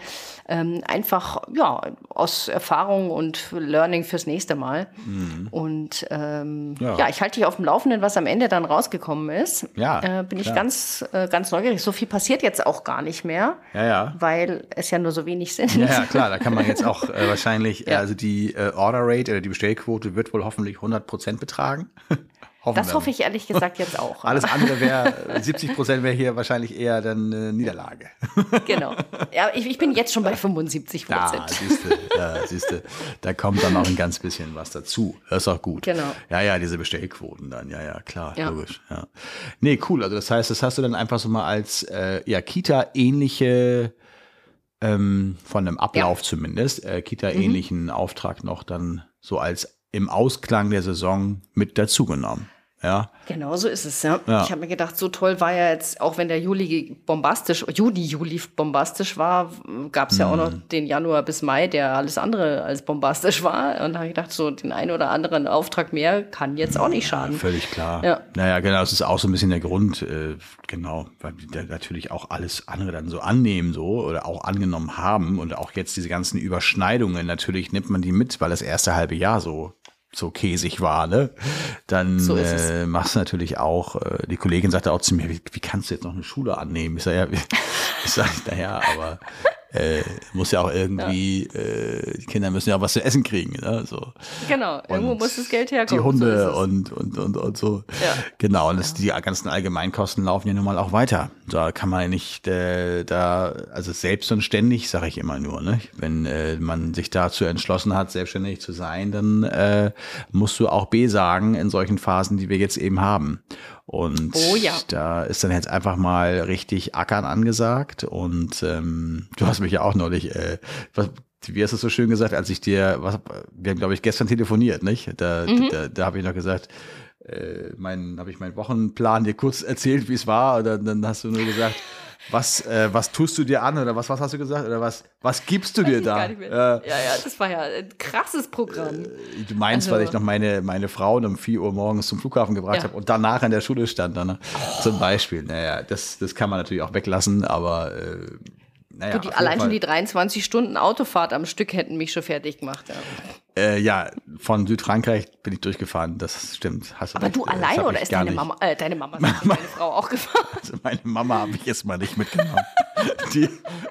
Ähm, einfach, ja, aus Erfahrung und Learning fürs nächste Mal. Und ähm, Ja. ja. ich halte dich auf dem Laufenden, was am Ende dann rausgekommen ist. Ja, Äh, bin ich klar. ganz, äh, ganz neugierig. So viel passiert jetzt auch gar nicht mehr, Ja, ja. weil es ja nur so wenig sind. Ja, ja, klar, da kann man jetzt auch äh, wahrscheinlich, äh, Ja. also die äh, Order Rate oder die Bestellquote wird wohl hoffentlich 100% betragen. Hoffen Das hoffe ich ehrlich gesagt jetzt auch. Alles andere wäre, 70 Prozent wäre hier wahrscheinlich eher dann äh, Niederlage. Genau. Ja, ich, ich bin jetzt schon bei 75 Ja, Prozent. siehste, ja, siehste, da kommt dann auch ein ganz bisschen was dazu. Das ist auch gut. Genau. Ja, ja, diese Bestellquoten dann, ja, ja, klar, Ja. logisch. Ja. Nee, cool. Also das heißt, das hast du dann einfach so mal als äh, ja, Kita-ähnliche ähm, von einem Ablauf zumindest, äh, Kita-ähnlichen Auftrag noch dann so als im Ausklang der Saison mit dazugenommen. Ja. Genau so ist es, ja. Ja. Ich habe mir gedacht, so toll war ja jetzt, auch wenn der Juli bombastisch, Juni, Juli bombastisch war, gab es ja auch Mhm. noch den Januar bis Mai, der alles andere als bombastisch war. Und da habe ich gedacht, so den einen oder anderen Auftrag mehr kann jetzt auch nicht schaden. Völlig klar. Ja. Naja, genau, das ist auch so ein bisschen der Grund, äh, genau, weil die da natürlich auch alles andere dann so annehmen so oder auch angenommen haben und auch jetzt diese ganzen Überschneidungen, natürlich nimmt man die mit, weil das erste halbe Jahr so so käsig war, ne? Dann So äh, machst du natürlich auch, äh, die Kollegin sagte auch zu mir, wie, wie kannst du jetzt noch eine Schule annehmen? Ich sage, ja, ich sag, naja, aber äh, muss ja auch irgendwie, äh, die Kinder müssen ja auch was zu essen kriegen, ne? So. Genau, irgendwo Und muss das Geld herkommen. Die so Hunde es. und, und, und, und so. Ja. Genau, und das, die ganzen Allgemeinkosten laufen ja nun mal auch weiter. Da kann man nicht, äh, da, also selbst und ständig, sage ich immer nur, ne? Wenn äh, man sich dazu entschlossen hat, selbstständig zu sein, dann äh, musst du auch B sagen in solchen Phasen, die wir jetzt eben haben. Und Oh ja. da ist dann jetzt einfach mal richtig Ackern angesagt. Und ähm, du hast mich ja auch neulich, äh, was, wie hast du es so schön gesagt, als ich dir, was, wir haben, glaube ich, gestern telefoniert, nicht? Da, Mhm. da, da habe ich noch gesagt, äh, mein, habe ich meinen Wochenplan dir kurz erzählt, wie es war, und dann, dann hast du nur gesagt, was, äh, was tust du dir an oder was, was hast du gesagt oder was, was gibst du Weiß dir da? gar nicht mehr. Äh, ja, ja, das war ja ein krasses Programm. Du meinst, Also- weil ich noch meine, meine Frau um 4 Uhr morgens zum Flughafen gebracht Ja. habe und danach in der Schule stand. Dann, ne? Zum Beispiel. Naja, das, das kann man natürlich auch weglassen, aber äh, naja. Du, die, allein schon die 23 Stunden Autofahrt am Stück hätten mich schon fertig gemacht. Ja. Äh, ja, von Südfrankreich bin ich durchgefahren, das stimmt. Hast Aber recht. du alleine oder ist deine. Mama, äh, deine Mama, meine Frau auch gefahren? Also meine Mama habe ich jetzt mal nicht mitgenommen. die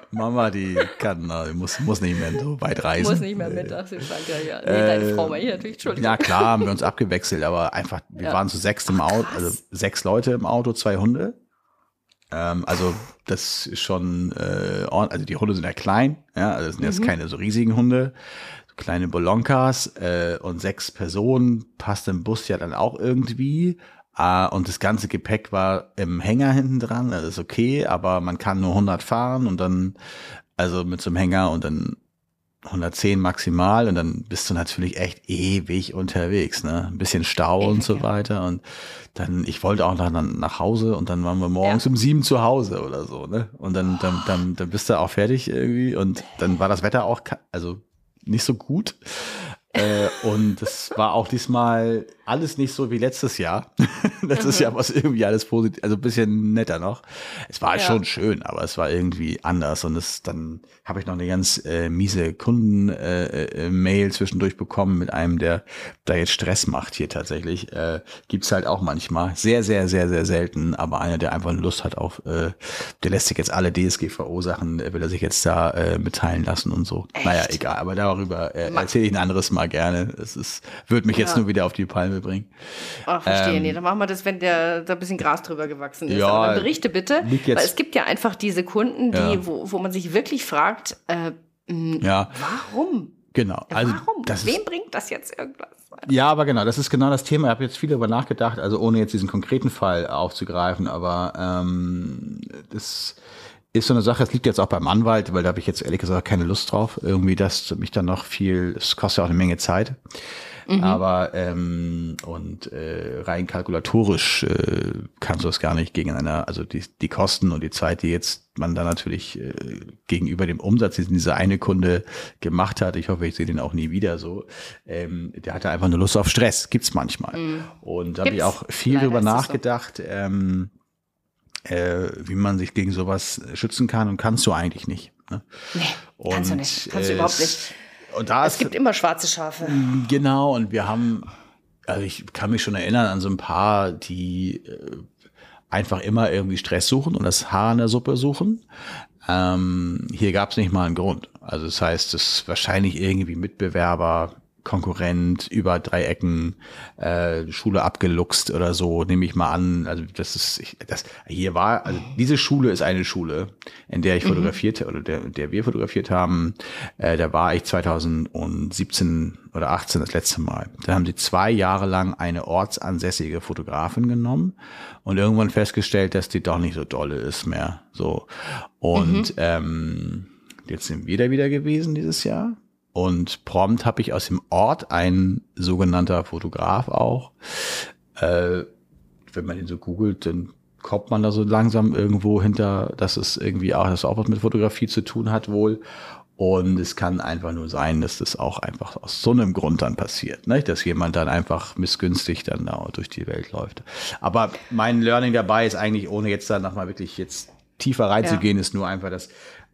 Mama, die kann, äh, muss, muss nicht mehr so weit reisen. Muss nicht mehr mit, ach, Südfrankreich, ja. Nee, deine Frau war hier natürlich, Entschuldigung. Ja, klar, haben wir uns abgewechselt, aber einfach, wir Ja. waren zu sechs im Auto, also sechs Leute im Auto, zwei Hunde. Ähm, also das ist schon, äh, also die Hunde sind ja klein, ja, also das sind Mhm. jetzt keine so riesigen Hunde, so kleine Bolonkas äh, und sechs Personen passt im Bus ja dann auch irgendwie. Äh, und das ganze Gepäck war im Hänger hinten dran, das ist okay, aber man kann nur 100 fahren und dann, also mit so einem Hänger und dann 110 maximal und dann bist du natürlich echt ewig unterwegs, ne? Ein bisschen Stau und Ewig, so ja. weiter und dann, ich wollte auch dann nach Hause und dann waren wir morgens Ja. um sieben zu Hause oder so, ne? Und dann, dann, dann, dann bist du auch fertig irgendwie und dann war das Wetter auch, also nicht so gut. Äh, und es war auch diesmal alles nicht so wie letztes Jahr. letztes Jahr war es irgendwie alles positiv, also ein bisschen netter noch. Es war Ja. schon schön, aber es war irgendwie anders. Und es, dann habe ich noch eine ganz äh, miese Kunden-Mail äh, äh, zwischendurch bekommen mit einem, der da jetzt Stress macht hier tatsächlich. Äh, gibt's halt auch manchmal. Sehr, sehr, sehr, sehr selten. Aber einer, der einfach Lust hat auf, äh, der lässt sich jetzt alle DSGVO-Sachen, will er sich jetzt da äh, mitteilen lassen und so. Echt? Naja, egal. Aber darüber äh, erzähle ich ein anderes Mal gerne. Es ist, wird mich jetzt Ja. nur wieder auf die Palme bringen. Ach, verstehe. Ähm, nee, dann machen wir das, wenn der da ein bisschen Gras drüber gewachsen ist. Ja, Aber berichte bitte. jetzt- weil es gibt ja einfach diese Kunden, die, Ja. wo, wo man sich wirklich fragt, äh, Ja, warum? genau. Also warum? das ist, Wem bringt das jetzt irgendwas? Ja, aber genau, das ist genau das Thema. Ich habe jetzt viel darüber nachgedacht, also ohne jetzt diesen konkreten Fall aufzugreifen, aber ähm, das ist so eine Sache, es liegt jetzt auch beim Anwalt, weil da habe ich jetzt ehrlich gesagt keine Lust drauf. Irgendwie, dass mich dann noch viel, es kostet ja auch eine Menge Zeit. Aber ähm, und äh, rein kalkulatorisch äh, kannst du das gar nicht gegen einer, also die, die Kosten und die Zeit, die jetzt man da natürlich äh, gegenüber dem Umsatz, den dieser eine Kunde gemacht hat, ich hoffe, ich sehe den auch nie wieder so, ähm, der hatte einfach nur Lust auf Stress, gibt's manchmal. Und da habe ich auch viel Leider drüber es so. nachgedacht, ähm, äh, wie man sich gegen sowas schützen kann und kannst du eigentlich nicht. Ne? Nee, kannst du nicht. Kannst du überhaupt nicht. Und da Es ist gibt immer schwarze Schafe. Genau, und wir haben, also ich kann mich schon erinnern an so ein paar, die äh, einfach immer irgendwie Stress suchen und das Haar in der Suppe suchen. Ähm, hier gab es nicht mal einen Grund. Also das heißt, es ist wahrscheinlich irgendwie Mitbewerber, Konkurrent über drei Ecken, äh, Schule abgeluchst oder so, nehme ich mal an. Also das ist, ich, das hier war, also diese Schule ist eine Schule, in der ich fotografiert oder der, der wir fotografiert haben. Äh, da war ich 2017 oder 18 das letzte Mal. Da haben sie zwei Jahre lang eine ortsansässige Fotografin genommen und irgendwann festgestellt, dass die doch nicht so dolle ist mehr. So und ähm, jetzt sind wir da wieder gewesen dieses Jahr. Und prompt habe ich aus dem Ort ein sogenannter Fotograf auch, äh, wenn man ihn so googelt, dann kommt man da so langsam irgendwo hinter, dass es irgendwie auch, dass auch was mit Fotografie zu tun hat wohl. Und es kann einfach nur sein, dass das auch einfach aus so einem Grund dann passiert, ne? dass jemand dann einfach missgünstig dann da durch die Welt läuft. Aber mein Learning dabei ist eigentlich, ohne jetzt da nochmal wirklich jetzt tiefer reinzugehen, ja. ist nur einfach, dass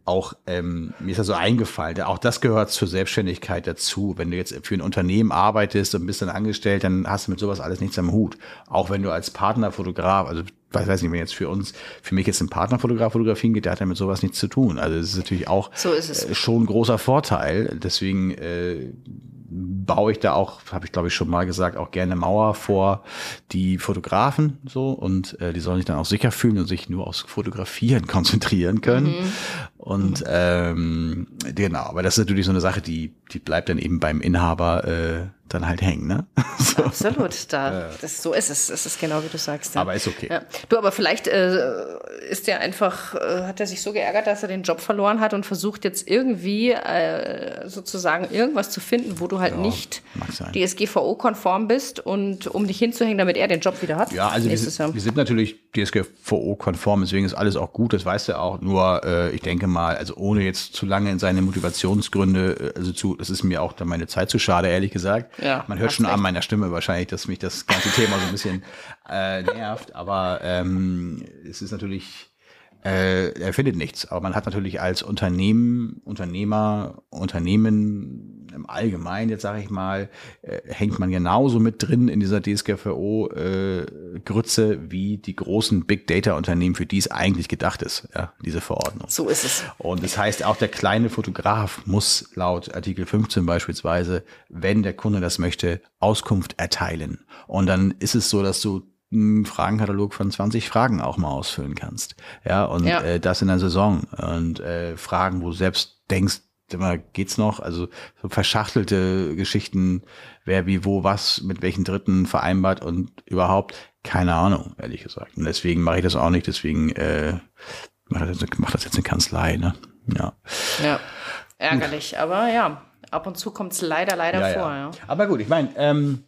auch, ähm, mir ist das so eingefallen, auch das gehört zur Selbstständigkeit dazu. Wenn du jetzt für ein Unternehmen arbeitest und bist dann angestellt, dann hast du mit sowas alles nichts am Hut. Auch wenn du als Partnerfotograf, also weiß, weiß nicht, wenn jetzt für uns, für mich jetzt ein Partnerfotograf fotografieren geht, der hat ja mit sowas nichts zu tun. Also es ist natürlich auch so ist es. Äh, schon ein großer Vorteil. Deswegen äh, baue ich da auch, habe ich glaube ich schon mal gesagt, auch gerne Mauer vor die Fotografen so und äh, die sollen sich dann auch sicher fühlen und sich nur aufs Fotografieren konzentrieren können. Mhm. Und ähm, genau, aber das ist natürlich so eine Sache, die, die bleibt dann eben beim Inhaber äh, dann halt hängen, ne? So. Absolut, da, das, so ist es, es ist genau wie du sagst. Ja. Aber ist okay. Ja. Du, aber vielleicht äh, ist der einfach, äh, hat er sich so geärgert, dass er den Job verloren hat und versucht jetzt irgendwie äh, sozusagen irgendwas zu finden, wo du halt ja, nicht DSGVO-konform bist und um dich hinzuhängen, damit er den Job wieder hat. Ja, also wir sind, wir sind, natürlich DSGVO-konform, deswegen ist alles auch gut, das weißt du auch. Nur äh, ich denke mal, also ohne jetzt zu lange in seine Motivationsgründe, äh, also zu, das ist mir auch dann meine Zeit zu schade, ehrlich gesagt. Ja, Man hört schon recht. an meiner Stimme wahrscheinlich, dass mich das ganze Thema so ein bisschen äh, nervt. Aber ähm, es ist natürlich, äh, er findet nichts. Aber man hat natürlich als Unternehmen, Unternehmer, Unternehmen im Allgemeinen, jetzt sage ich mal, äh, hängt man genauso mit drin in dieser DSGVO-Grütze äh, wie die großen Big Data-Unternehmen, für die es eigentlich gedacht ist, ja, diese Verordnung. So ist es. Und das heißt, auch der kleine Fotograf muss laut Artikel 15 beispielsweise, wenn der Kunde das möchte, Auskunft erteilen. Und dann ist es so, dass du Fragenkatalog von 20 Fragen auch mal ausfüllen kannst. Ja, und ja. Äh, das in der Saison. Und äh, Fragen, wo du selbst denkst, immer geht's noch? Also so verschachtelte Geschichten, wer wie wo was mit welchen Dritten vereinbart und überhaupt keine Ahnung, ehrlich gesagt. Und deswegen mache ich das auch nicht. Deswegen äh, mache das, mach das jetzt eine Kanzlei. Ne? Ja. Ja, ärgerlich. Aber ja, ab und zu kommt's leider, leider ja, vor. Ja. ja. Aber gut, ich meine, ähm,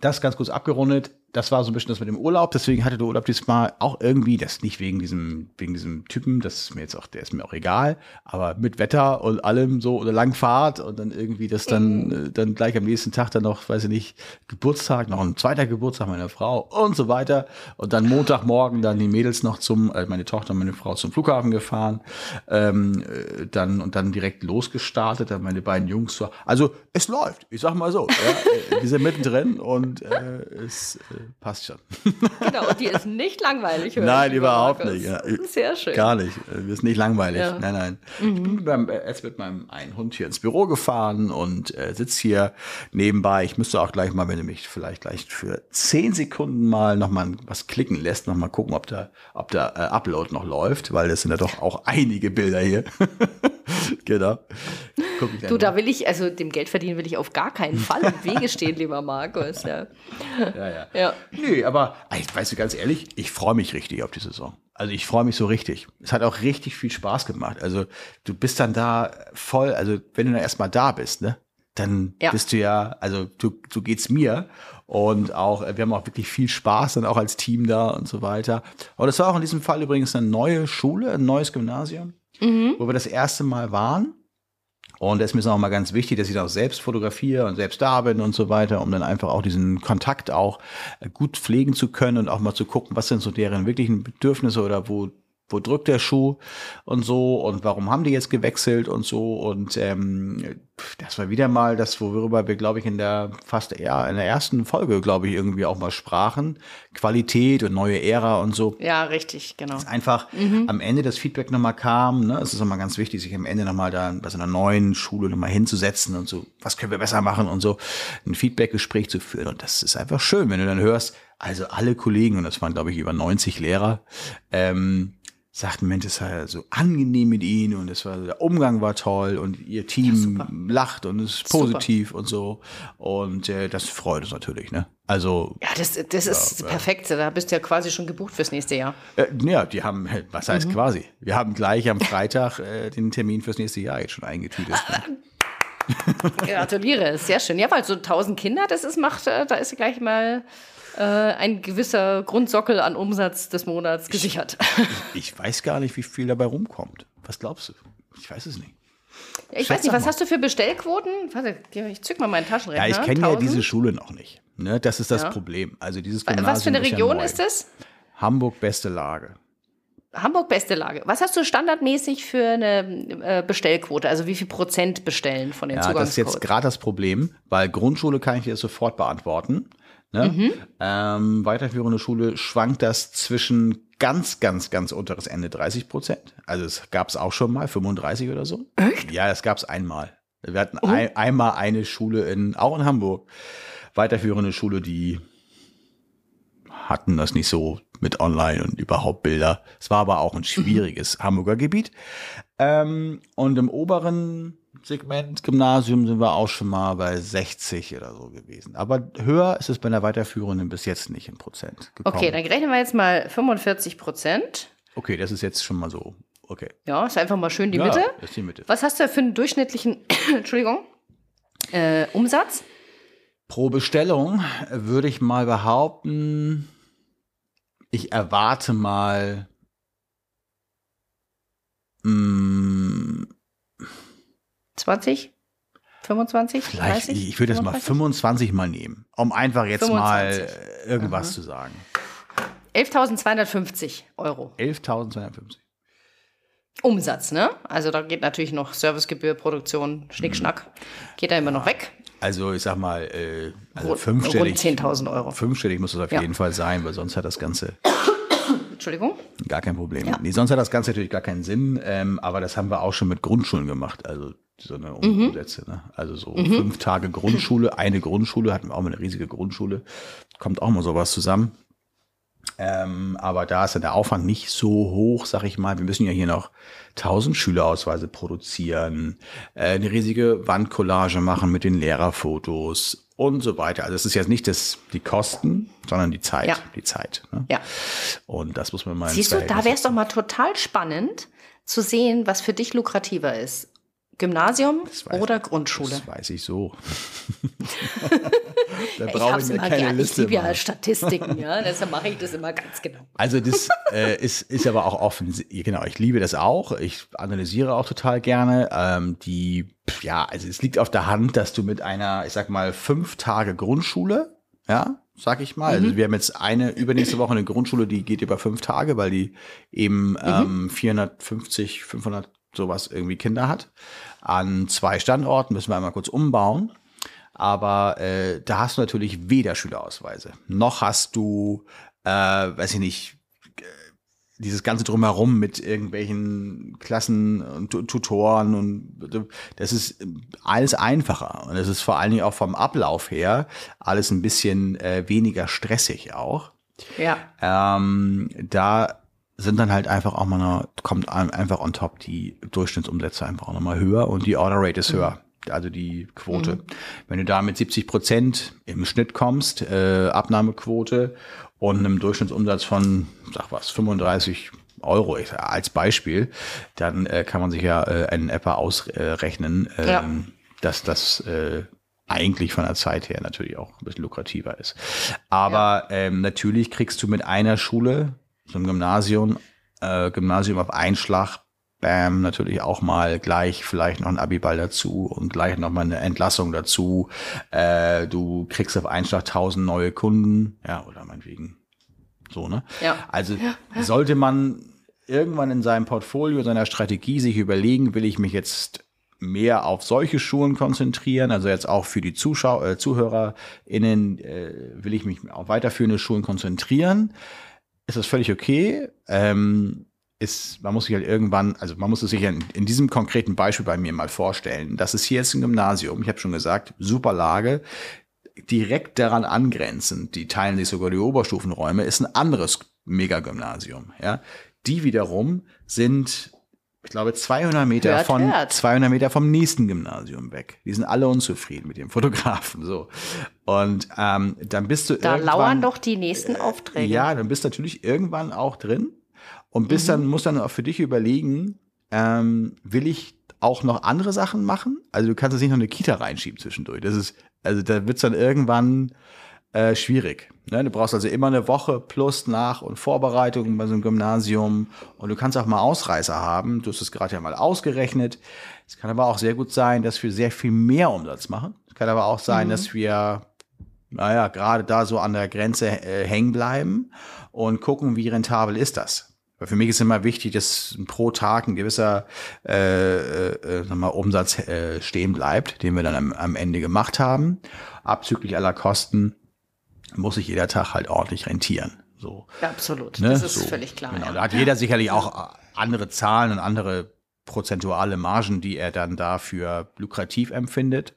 das ganz kurz abgerundet das war so ein bisschen das mit dem Urlaub, deswegen hatte der Urlaub diesmal auch irgendwie, das nicht wegen diesem, wegen diesem Typen, das ist mir jetzt auch, der ist mir auch egal, aber mit Wetter und allem so oder Langfahrt und dann irgendwie das dann, mhm. Äh, dann gleich am nächsten Tag dann noch, weiß ich nicht, Geburtstag, noch ein zweiter Geburtstag meiner Frau und so weiter und dann Montagmorgen dann die Mädels noch zum, äh, meine Tochter und meine Frau zum Flughafen gefahren, ähm, äh, dann und dann direkt losgestartet, dann meine beiden Jungs, also es läuft, ich sag mal so, ja, wir sind mittendrin und äh, es passt schon. Genau, und die ist nicht langweilig. Nein, überhaupt Markus. nicht. Ja. Sehr schön. Gar nicht. Die ist nicht langweilig. Ja. Nein, nein. Mhm. Ich bin beim, jetzt mit meinem einen Hund hier ins Büro gefahren und äh, sitze hier nebenbei. Ich müsste auch gleich mal, wenn du mich vielleicht gleich für zehn Sekunden mal noch mal was klicken lässt, noch mal gucken, ob der, ob der äh, Upload noch läuft, weil das sind ja doch auch einige Bilder hier. genau. du, da will ich, also dem Geld verdienen will ich auf gar keinen Fall im Wege stehen, lieber Markus. Ja, ja. ja. ja. Nö, aber weißt du ganz ehrlich, ich freue mich richtig auf die Saison. Also ich freue mich so richtig. Es hat auch richtig viel Spaß gemacht. Also du bist dann da voll, also wenn du dann erstmal da bist, ne? Dann ja. bist du ja, also du, so geht's mir. Und auch, wir haben auch wirklich viel Spaß dann auch als Team da und so weiter. Und das war auch in diesem Fall übrigens eine neue Schule, ein neues Gymnasium, mhm. wo wir das erste Mal waren. Und da ist mir auch mal ganz wichtig, dass ich da auch selbst fotografiere und selbst da bin und so weiter, um dann einfach auch diesen Kontakt auch äh, gut pflegen zu können und auch mal zu gucken, was sind so deren wirklichen Bedürfnisse oder wo wo drückt der Schuh und so und warum haben die jetzt gewechselt und so und ähm, das war wieder mal das, worüber wir, glaube ich, in der fast eher in der ersten Folge, glaube ich, irgendwie auch mal sprachen. Qualität und neue Ära und so. Ja, richtig, genau. Dass einfach mhm. am Ende das Feedback nochmal kam. Ne? Es ist nochmal ganz wichtig, sich am Ende nochmal da bei so einer neuen Schule nochmal hinzusetzen und so, was können wir besser machen und so ein Feedbackgespräch zu führen. Und das ist einfach schön, wenn du dann hörst, also alle Kollegen, und das waren, glaube ich, über 90 Lehrer, ähm, sagten, Mensch, es war so angenehm mit ihnen und es war, der Umgang war toll und ihr Team ja, lacht und ist positiv super. und so. Und äh, das freut uns natürlich, ne? Also. Ja, das, das ja, ist perfekt. Da bist du ja quasi schon gebucht fürs nächste Jahr. Äh, ja, die haben, was heißt mhm. quasi? Wir haben gleich am Freitag äh, den Termin fürs nächste Jahr jetzt schon eingetütet. Ne? Gratuliere, sehr schön. Ja, weil so 1000 Kinder, das ist, macht, äh, da ist gleich mal äh, ein gewisser Grundsockel an Umsatz des Monats gesichert. Ich weiß gar nicht, wie viel dabei rumkommt. Was glaubst du? Ich weiß es nicht. Ich Schätz weiß nicht, was mal. hast du für Bestellquoten? Warte, ich zück mal meinen Taschenrechner. Ja, ich kenne ja 1000? diese Schule noch nicht. Ne? Das ist das Ja. Problem. Also dieses Gymnasium Was für eine ist ja Region ist es? Hamburg beste Lage. Hamburg beste Lage. Was hast du standardmäßig für eine äh, Bestellquote? Also wie viel Prozent bestellen von den Ja, das ist jetzt Zugangscodes? gerade das Problem, weil Grundschule kann ich dir sofort beantworten. Ne? Mhm. Ähm, weiterführende Schule schwankt das zwischen ganz, ganz, ganz unteres Ende 30 Prozent. Also es gab es auch schon mal, 35 oder so. Echt? Ja, das gab es einmal. Wir hatten Oh. ein, einmal eine Schule in, auch in Hamburg, weiterführende Schule, die hatten das nicht so mit online und überhaupt Bilder. Es war aber auch ein schwieriges Hamburger Gebiet. Ähm, und im oberen Segment Gymnasium sind wir auch schon mal bei 60 oder so gewesen. Aber höher ist es bei der weiterführenden bis jetzt nicht in Prozent gekommen. Okay, dann rechnen wir jetzt mal 45 Prozent. okay, das ist jetzt schon mal so. Okay. Ja, ist einfach mal schön die ja, Mitte. Ist die Mitte. Was hast du für einen durchschnittlichen, Entschuldigung, äh, Umsatz? Pro Bestellung würde ich mal behaupten, ich erwarte mal mh, 20? 25? vielleicht, 30? ich, würde das mal 25 mal nehmen, um einfach jetzt 25. mal irgendwas zu sagen. 11.250 Euro. 11.250. Umsatz, ne? Also da geht natürlich noch Servicegebühr, Produktion, Schnickschnack. Geht da immer noch weg. Also ich sag mal, äh, also Rund- fünfstellig. rund 10.000 Euro. Fünfstellig muss es auf Ja. jeden Fall sein, weil sonst hat das Ganze Entschuldigung. gar kein Problem. Ja. Nee, sonst hat das Ganze natürlich gar keinen Sinn, ähm, aber das haben wir auch schon mit Grundschulen gemacht, also so eine Umsätze. Ne? Also so fünf Tage Grundschule, eine Grundschule, hatten wir auch mal eine riesige Grundschule, kommt auch mal sowas zusammen. Ähm, aber da ist dann der Aufwand nicht so hoch, sag ich mal. Wir müssen ja hier noch 1000 Schülerausweise produzieren, äh, eine riesige Wandcollage machen mit den Lehrerfotos und so weiter. Also es ist jetzt nicht das, die Kosten, sondern die Zeit. Ja. Die Zeit. Ne? Ja. Und das muss man mal Siehst du, da wäre es doch mal total spannend zu sehen, was für dich lukrativer ist. Gymnasium weiß oder ich. Grundschule? Das weiß ich so. da ich brauche ich mir immer keine gern. Ich Liste liebe ja. Statistiken, ja. Deshalb mache ich das immer ganz genau. Also das äh, ist, ist aber auch offen. Genau, ich liebe das auch. Ich analysiere auch total gerne. Ähm, die, ja, also es liegt auf der Hand, dass du mit einer, ich sag mal, fünf Tage Grundschule, ja, sag ich mal. Also wir haben jetzt eine übernächste Woche eine Grundschule, die geht über fünf Tage, weil die eben ähm, 450, 500 sowas irgendwie Kinder hat. An zwei Standorten müssen wir einmal kurz umbauen. Aber äh, da hast du natürlich weder Schülerausweise, noch hast du, äh, weiß ich nicht, äh, dieses ganze drumherum mit irgendwelchen Klassen und Tu- Tutoren und das ist alles einfacher und es ist vor allen Dingen auch vom Ablauf her alles ein bisschen äh, weniger stressig auch. Ja. Ähm, da sind dann halt einfach auch mal noch, kommt ein- einfach on top die Durchschnittsumsätze einfach auch nochmal höher und die Order Rate ist höher. Also die Quote. Wenn du da mit 70 Prozent im Schnitt kommst, äh, Abnahmequote und einem Durchschnittsumsatz von, sag was, 35 Euro als Beispiel, dann äh, kann man sich ja äh, einen Apper ausrechnen, ähm, Ja. dass das äh, eigentlich von der Zeit her natürlich auch ein bisschen lukrativer ist. Aber ähm, natürlich kriegst du mit einer Schule, so einem Gymnasium, äh, Gymnasium auf Einschlag, bam, natürlich auch mal gleich vielleicht noch ein Abiball dazu und gleich noch mal eine Entlassung dazu. Äh, du kriegst auf Einschlag tausend neue Kunden, ja, oder meinetwegen so, ne? Ja. Also sollte man irgendwann in seinem Portfolio, seiner Strategie sich überlegen, will ich mich jetzt mehr auf solche Schulen konzentrieren, also jetzt auch für die Zuschauer, äh, ZuhörerInnen, äh, will ich mich auf weiterführende Schulen konzentrieren, ist das völlig okay. Ähm, ist, man muss sich halt irgendwann, also man muss es sich in, in diesem konkreten Beispiel bei mir mal vorstellen. Das ist hier jetzt ein Gymnasium, ich habe schon gesagt, super Lage. Direkt daran angrenzend, die teilen sich sogar die Oberstufenräume, ist ein anderes Megagymnasium. Ja, die wiederum sind, ich glaube, 200 Meter Hört, von hört. 200 Meter vom nächsten Gymnasium weg. Die sind alle unzufrieden mit dem Fotografen. So und ähm, dann bist du Da lauern doch die nächsten Aufträge. ja, dann bist du natürlich irgendwann auch drin und bist Mhm. dann, musst dann auch für dich überlegen, ähm, will ich auch noch andere Sachen machen? Also du kannst jetzt nicht noch eine Kita reinschieben zwischendurch. Das ist, also da wird's dann irgendwann äh, schwierig. Ne? Du brauchst also immer eine Woche plus Nach- und Vorbereitung bei so einem Gymnasium. Und du kannst auch mal Ausreißer haben. Du hast es gerade ja mal ausgerechnet. Es kann aber auch sehr gut sein, dass wir sehr viel mehr Umsatz machen. Es kann aber auch sein, dass wir, naja, gerade da so an der Grenze äh, hängen bleiben und gucken, wie rentabel ist das. Weil für mich ist immer wichtig, dass pro Tag ein gewisser äh, äh, sag mal, Umsatz äh, stehen bleibt, den wir dann am, am Ende gemacht haben. Abzüglich aller Kosten muss sich jeder Tag halt ordentlich rentieren. So. Ja, absolut. Ne? Das ist so. völlig klar. Genau. ja. Da hat jeder sicherlich auch andere Zahlen und andere prozentuale Margen, die er dann dafür lukrativ empfindet.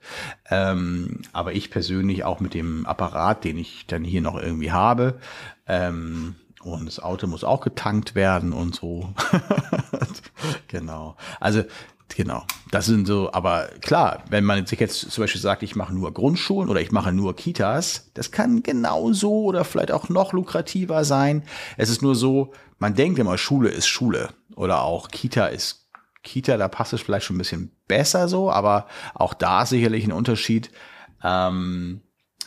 Ähm, aber ich persönlich auch mit dem Apparat, den ich dann hier noch irgendwie habe, ähm, und das Auto muss auch getankt werden und so. genau. Also Genau, das sind so, aber klar, wenn man sich jetzt zum Beispiel sagt, ich mache nur Grundschulen oder ich mache nur Kitas, das kann genauso oder vielleicht auch noch lukrativer sein. Es ist nur so, man denkt immer, Schule ist Schule oder auch Kita ist Kita, da passt es vielleicht schon ein bisschen besser so, aber auch da ist sicherlich ein Unterschied. Ähm,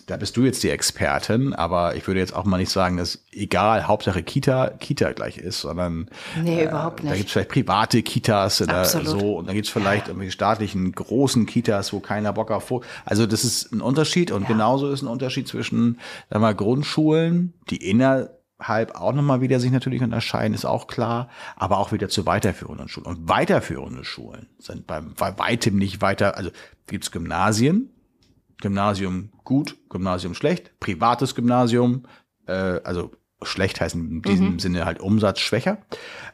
da bist du jetzt die Expertin, aber ich würde jetzt auch mal nicht sagen, dass egal, Hauptsache Kita, Kita gleich ist, sondern Nee, überhaupt da nicht. gibt es vielleicht private Kitas oder Absolut. so und dann gibt es vielleicht irgendwelche staatlichen großen Kitas, wo keiner Bock auf Also das ist ein Unterschied und genauso ist ein Unterschied zwischen sagen wir mal, Grundschulen, die innerhalb auch nochmal wieder sich natürlich unterscheiden, ist auch klar, aber auch wieder zu weiterführenden Schulen. Und weiterführende Schulen sind beim, bei weitem nicht weiter, also gibt's Gymnasien, Gymnasium gut, Gymnasium schlecht, privates Gymnasium, äh, also schlecht heißt in diesem Sinne halt umsatzschwächer.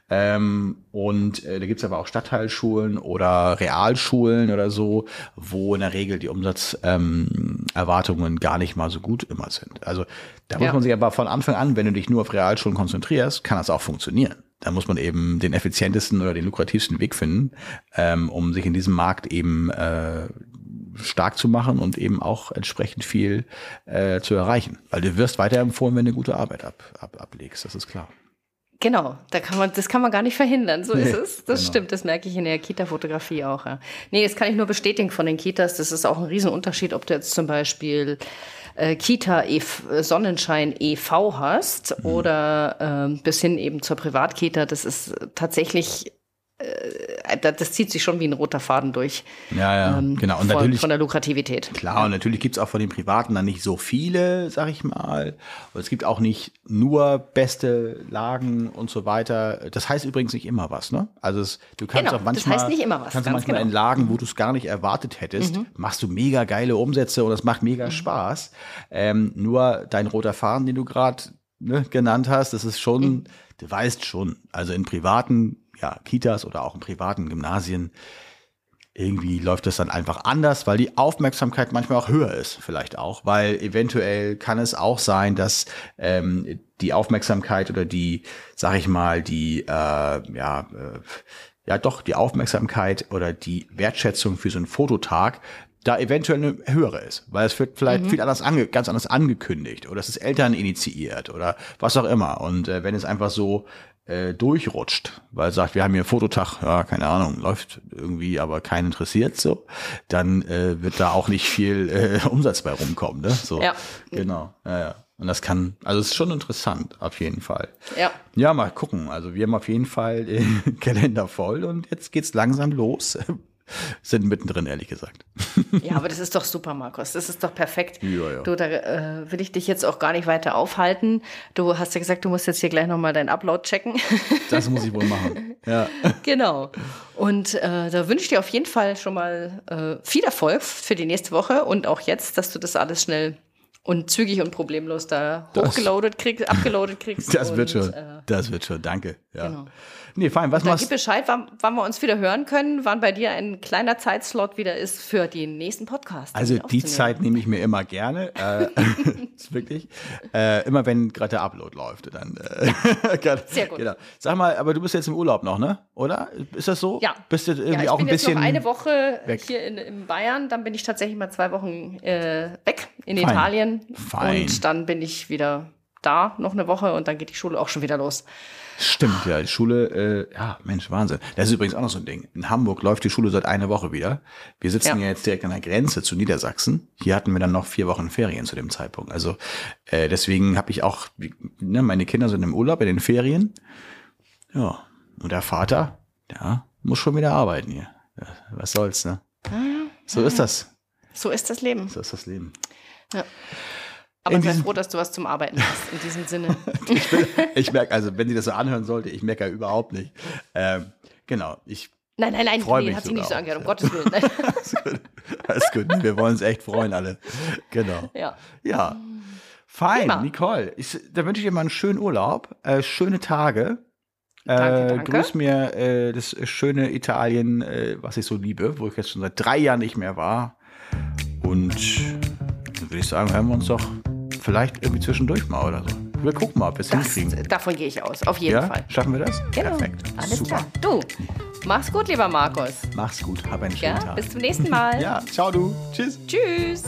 Ähm, und äh, da gibt's aber auch Stadtteilschulen oder Realschulen oder so, wo in der Regel die Umsatzerwartungen ähm, gar nicht mal so gut immer sind. Also da muss Ja. man sich aber von Anfang an, wenn du dich nur auf Realschulen konzentrierst, kann das auch funktionieren. Da muss man eben den effizientesten oder den lukrativsten Weg finden, ähm, um sich in diesem Markt eben äh, stark zu machen und eben auch entsprechend viel äh, zu erreichen. Weil du wirst weiterempfohlen, wenn du gute Arbeit ab, ab, ablegst, das ist klar. Genau, da kann man, das kann man gar nicht verhindern. So ist Nee, es. Das genau. stimmt, das merke ich in der Kita-Fotografie auch. Ja. Nee, das kann ich nur bestätigen von den Kitas. Das ist auch ein Riesenunterschied, ob du jetzt zum Beispiel äh, Kita e Sonnenschein e.V. hast Mhm. oder ähm, bis hin eben zur Privatkita. Das ist tatsächlich, äh, das das zieht sich schon wie ein roter Faden durch. Ja, ja, ähm, genau. Und von, natürlich, von der Lukrativität. klar, und natürlich gibt's auch von den Privaten dann nicht so viele, sag ich mal. Und es gibt auch nicht nur beste Lagen und so weiter. Das heißt übrigens nicht immer was, ne? Also es, du kannst Genau, auch das manchmal, heißt nicht immer was, kannst manchmal genau. in Lagen, wo du es gar nicht erwartet hättest, machst du mega geile Umsätze und das macht mega Spaß. Ähm, nur dein roter Faden, den du gerade ne, genannt hast, das ist schon, du weißt schon, also in privaten ja, Kitas oder auch in privaten Gymnasien, irgendwie läuft das dann einfach anders, weil die Aufmerksamkeit manchmal auch höher ist, vielleicht auch, weil eventuell kann es auch sein, dass ähm, die Aufmerksamkeit oder die, sag ich mal, die, äh, ja, äh, ja doch, die Aufmerksamkeit oder die Wertschätzung für so einen Fototag da eventuell eine höhere ist, weil es wird vielleicht viel anders ange ganz anders angekündigt oder es ist Eltern initiiert oder was auch immer. Und äh, wenn es einfach so äh, durchrutscht, weil es sagt, wir haben hier einen Fototag, ja, keine Ahnung, läuft irgendwie, aber keinen interessiert so, dann äh, wird da auch nicht viel äh, Umsatz bei rumkommen, ne? So, Ja. genau, ja, ja. Und das kann, also es ist schon interessant, auf jeden Fall. Ja. Ja, mal gucken. Also wir haben auf jeden Fall den Kalender voll und jetzt geht's langsam los. Sind mittendrin, ehrlich gesagt. Ja, aber das ist doch super, Markus. Das ist doch perfekt. Ja, ja. Du, da äh, will ich dich jetzt auch gar nicht weiter aufhalten. Du hast ja gesagt, du musst jetzt hier gleich nochmal deinen Upload checken. Das muss ich wohl machen. Ja. genau. Und äh, da wünsche ich dir auf jeden Fall schon mal äh, viel Erfolg für die nächste Woche und auch jetzt, dass du das alles schnell und zügig und problemlos da Das- hochgeloadet kriegst, abgeloadet kriegst. Das wird und, schon. Äh, Das wird schon. Danke. Ja. Genau. Nee, fein. Was dann machst gib Bescheid, wann, wann wir uns wieder hören können, wann bei dir ein kleiner Zeitslot wieder ist für den nächsten Podcast. Also die. Zeit nehme ich mir immer gerne. Äh, ist wirklich. Äh, immer wenn gerade der Upload läuft, dann. Äh, gerne. Sehr gut. Genau. Sag mal, aber du bist jetzt im Urlaub noch, ne? Oder? Ist das so? Ja. Bist du irgendwie ja, ich auch bin ein bisschen. jetzt noch eine Woche weg. hier in, in Bayern, dann bin ich tatsächlich mal zwei Wochen äh, weg in Fein. Italien Fein. und dann bin ich wieder da noch eine Woche und dann geht die Schule auch schon wieder los. Stimmt, ja, die Schule, äh, ja, Mensch, Wahnsinn. Das ist übrigens auch noch so ein Ding. In Hamburg läuft die Schule seit einer Woche wieder. Wir sitzen ja, Ja. jetzt direkt an der Grenze zu Niedersachsen. Hier hatten wir dann noch vier Wochen Ferien zu dem Zeitpunkt. Also äh, deswegen habe ich auch, ne, meine Kinder sind im Urlaub, in den Ferien. Ja, und der Vater, der muss schon wieder arbeiten hier. Ja, was soll's, ne? So ist das. So ist das Leben. So ist das Leben. Aber In sei diesem- froh, dass du was zum Arbeiten hast, in diesem Sinne. Ich merke, also wenn sie das so anhören sollte, ich merke überhaupt nicht. Ähm, genau, ich Nein, nein, nein, Freu nee, mich hat sie nicht so angehört, um auch, Gottes Willen. Nein. Alles gut. Alles gut. Wir wollen uns echt freuen, alle. Genau. ja. Ja. Fein, Prima. Nicole. Ich, da wünsche ich dir mal einen schönen Urlaub, äh, schöne Tage. Danke, äh, danke. Grüß mir äh, das schöne Italien, äh, was ich so liebe, wo ich jetzt schon seit drei Jahren nicht mehr war. Und dann würde ich sagen, hören wir uns doch vielleicht irgendwie zwischendurch mal oder so. Wir gucken mal, ob wir es hinkriegen. davon gehe ich aus, auf jeden Ja, Fall. schaffen wir das? Genau. Perfekt. Alles Super. klar. Du, mach's gut, lieber Markus. Mach's gut. Hab einen schönen Ja, Tag. bis zum nächsten Mal. Ja, ciao du. Tschüss. Tschüss.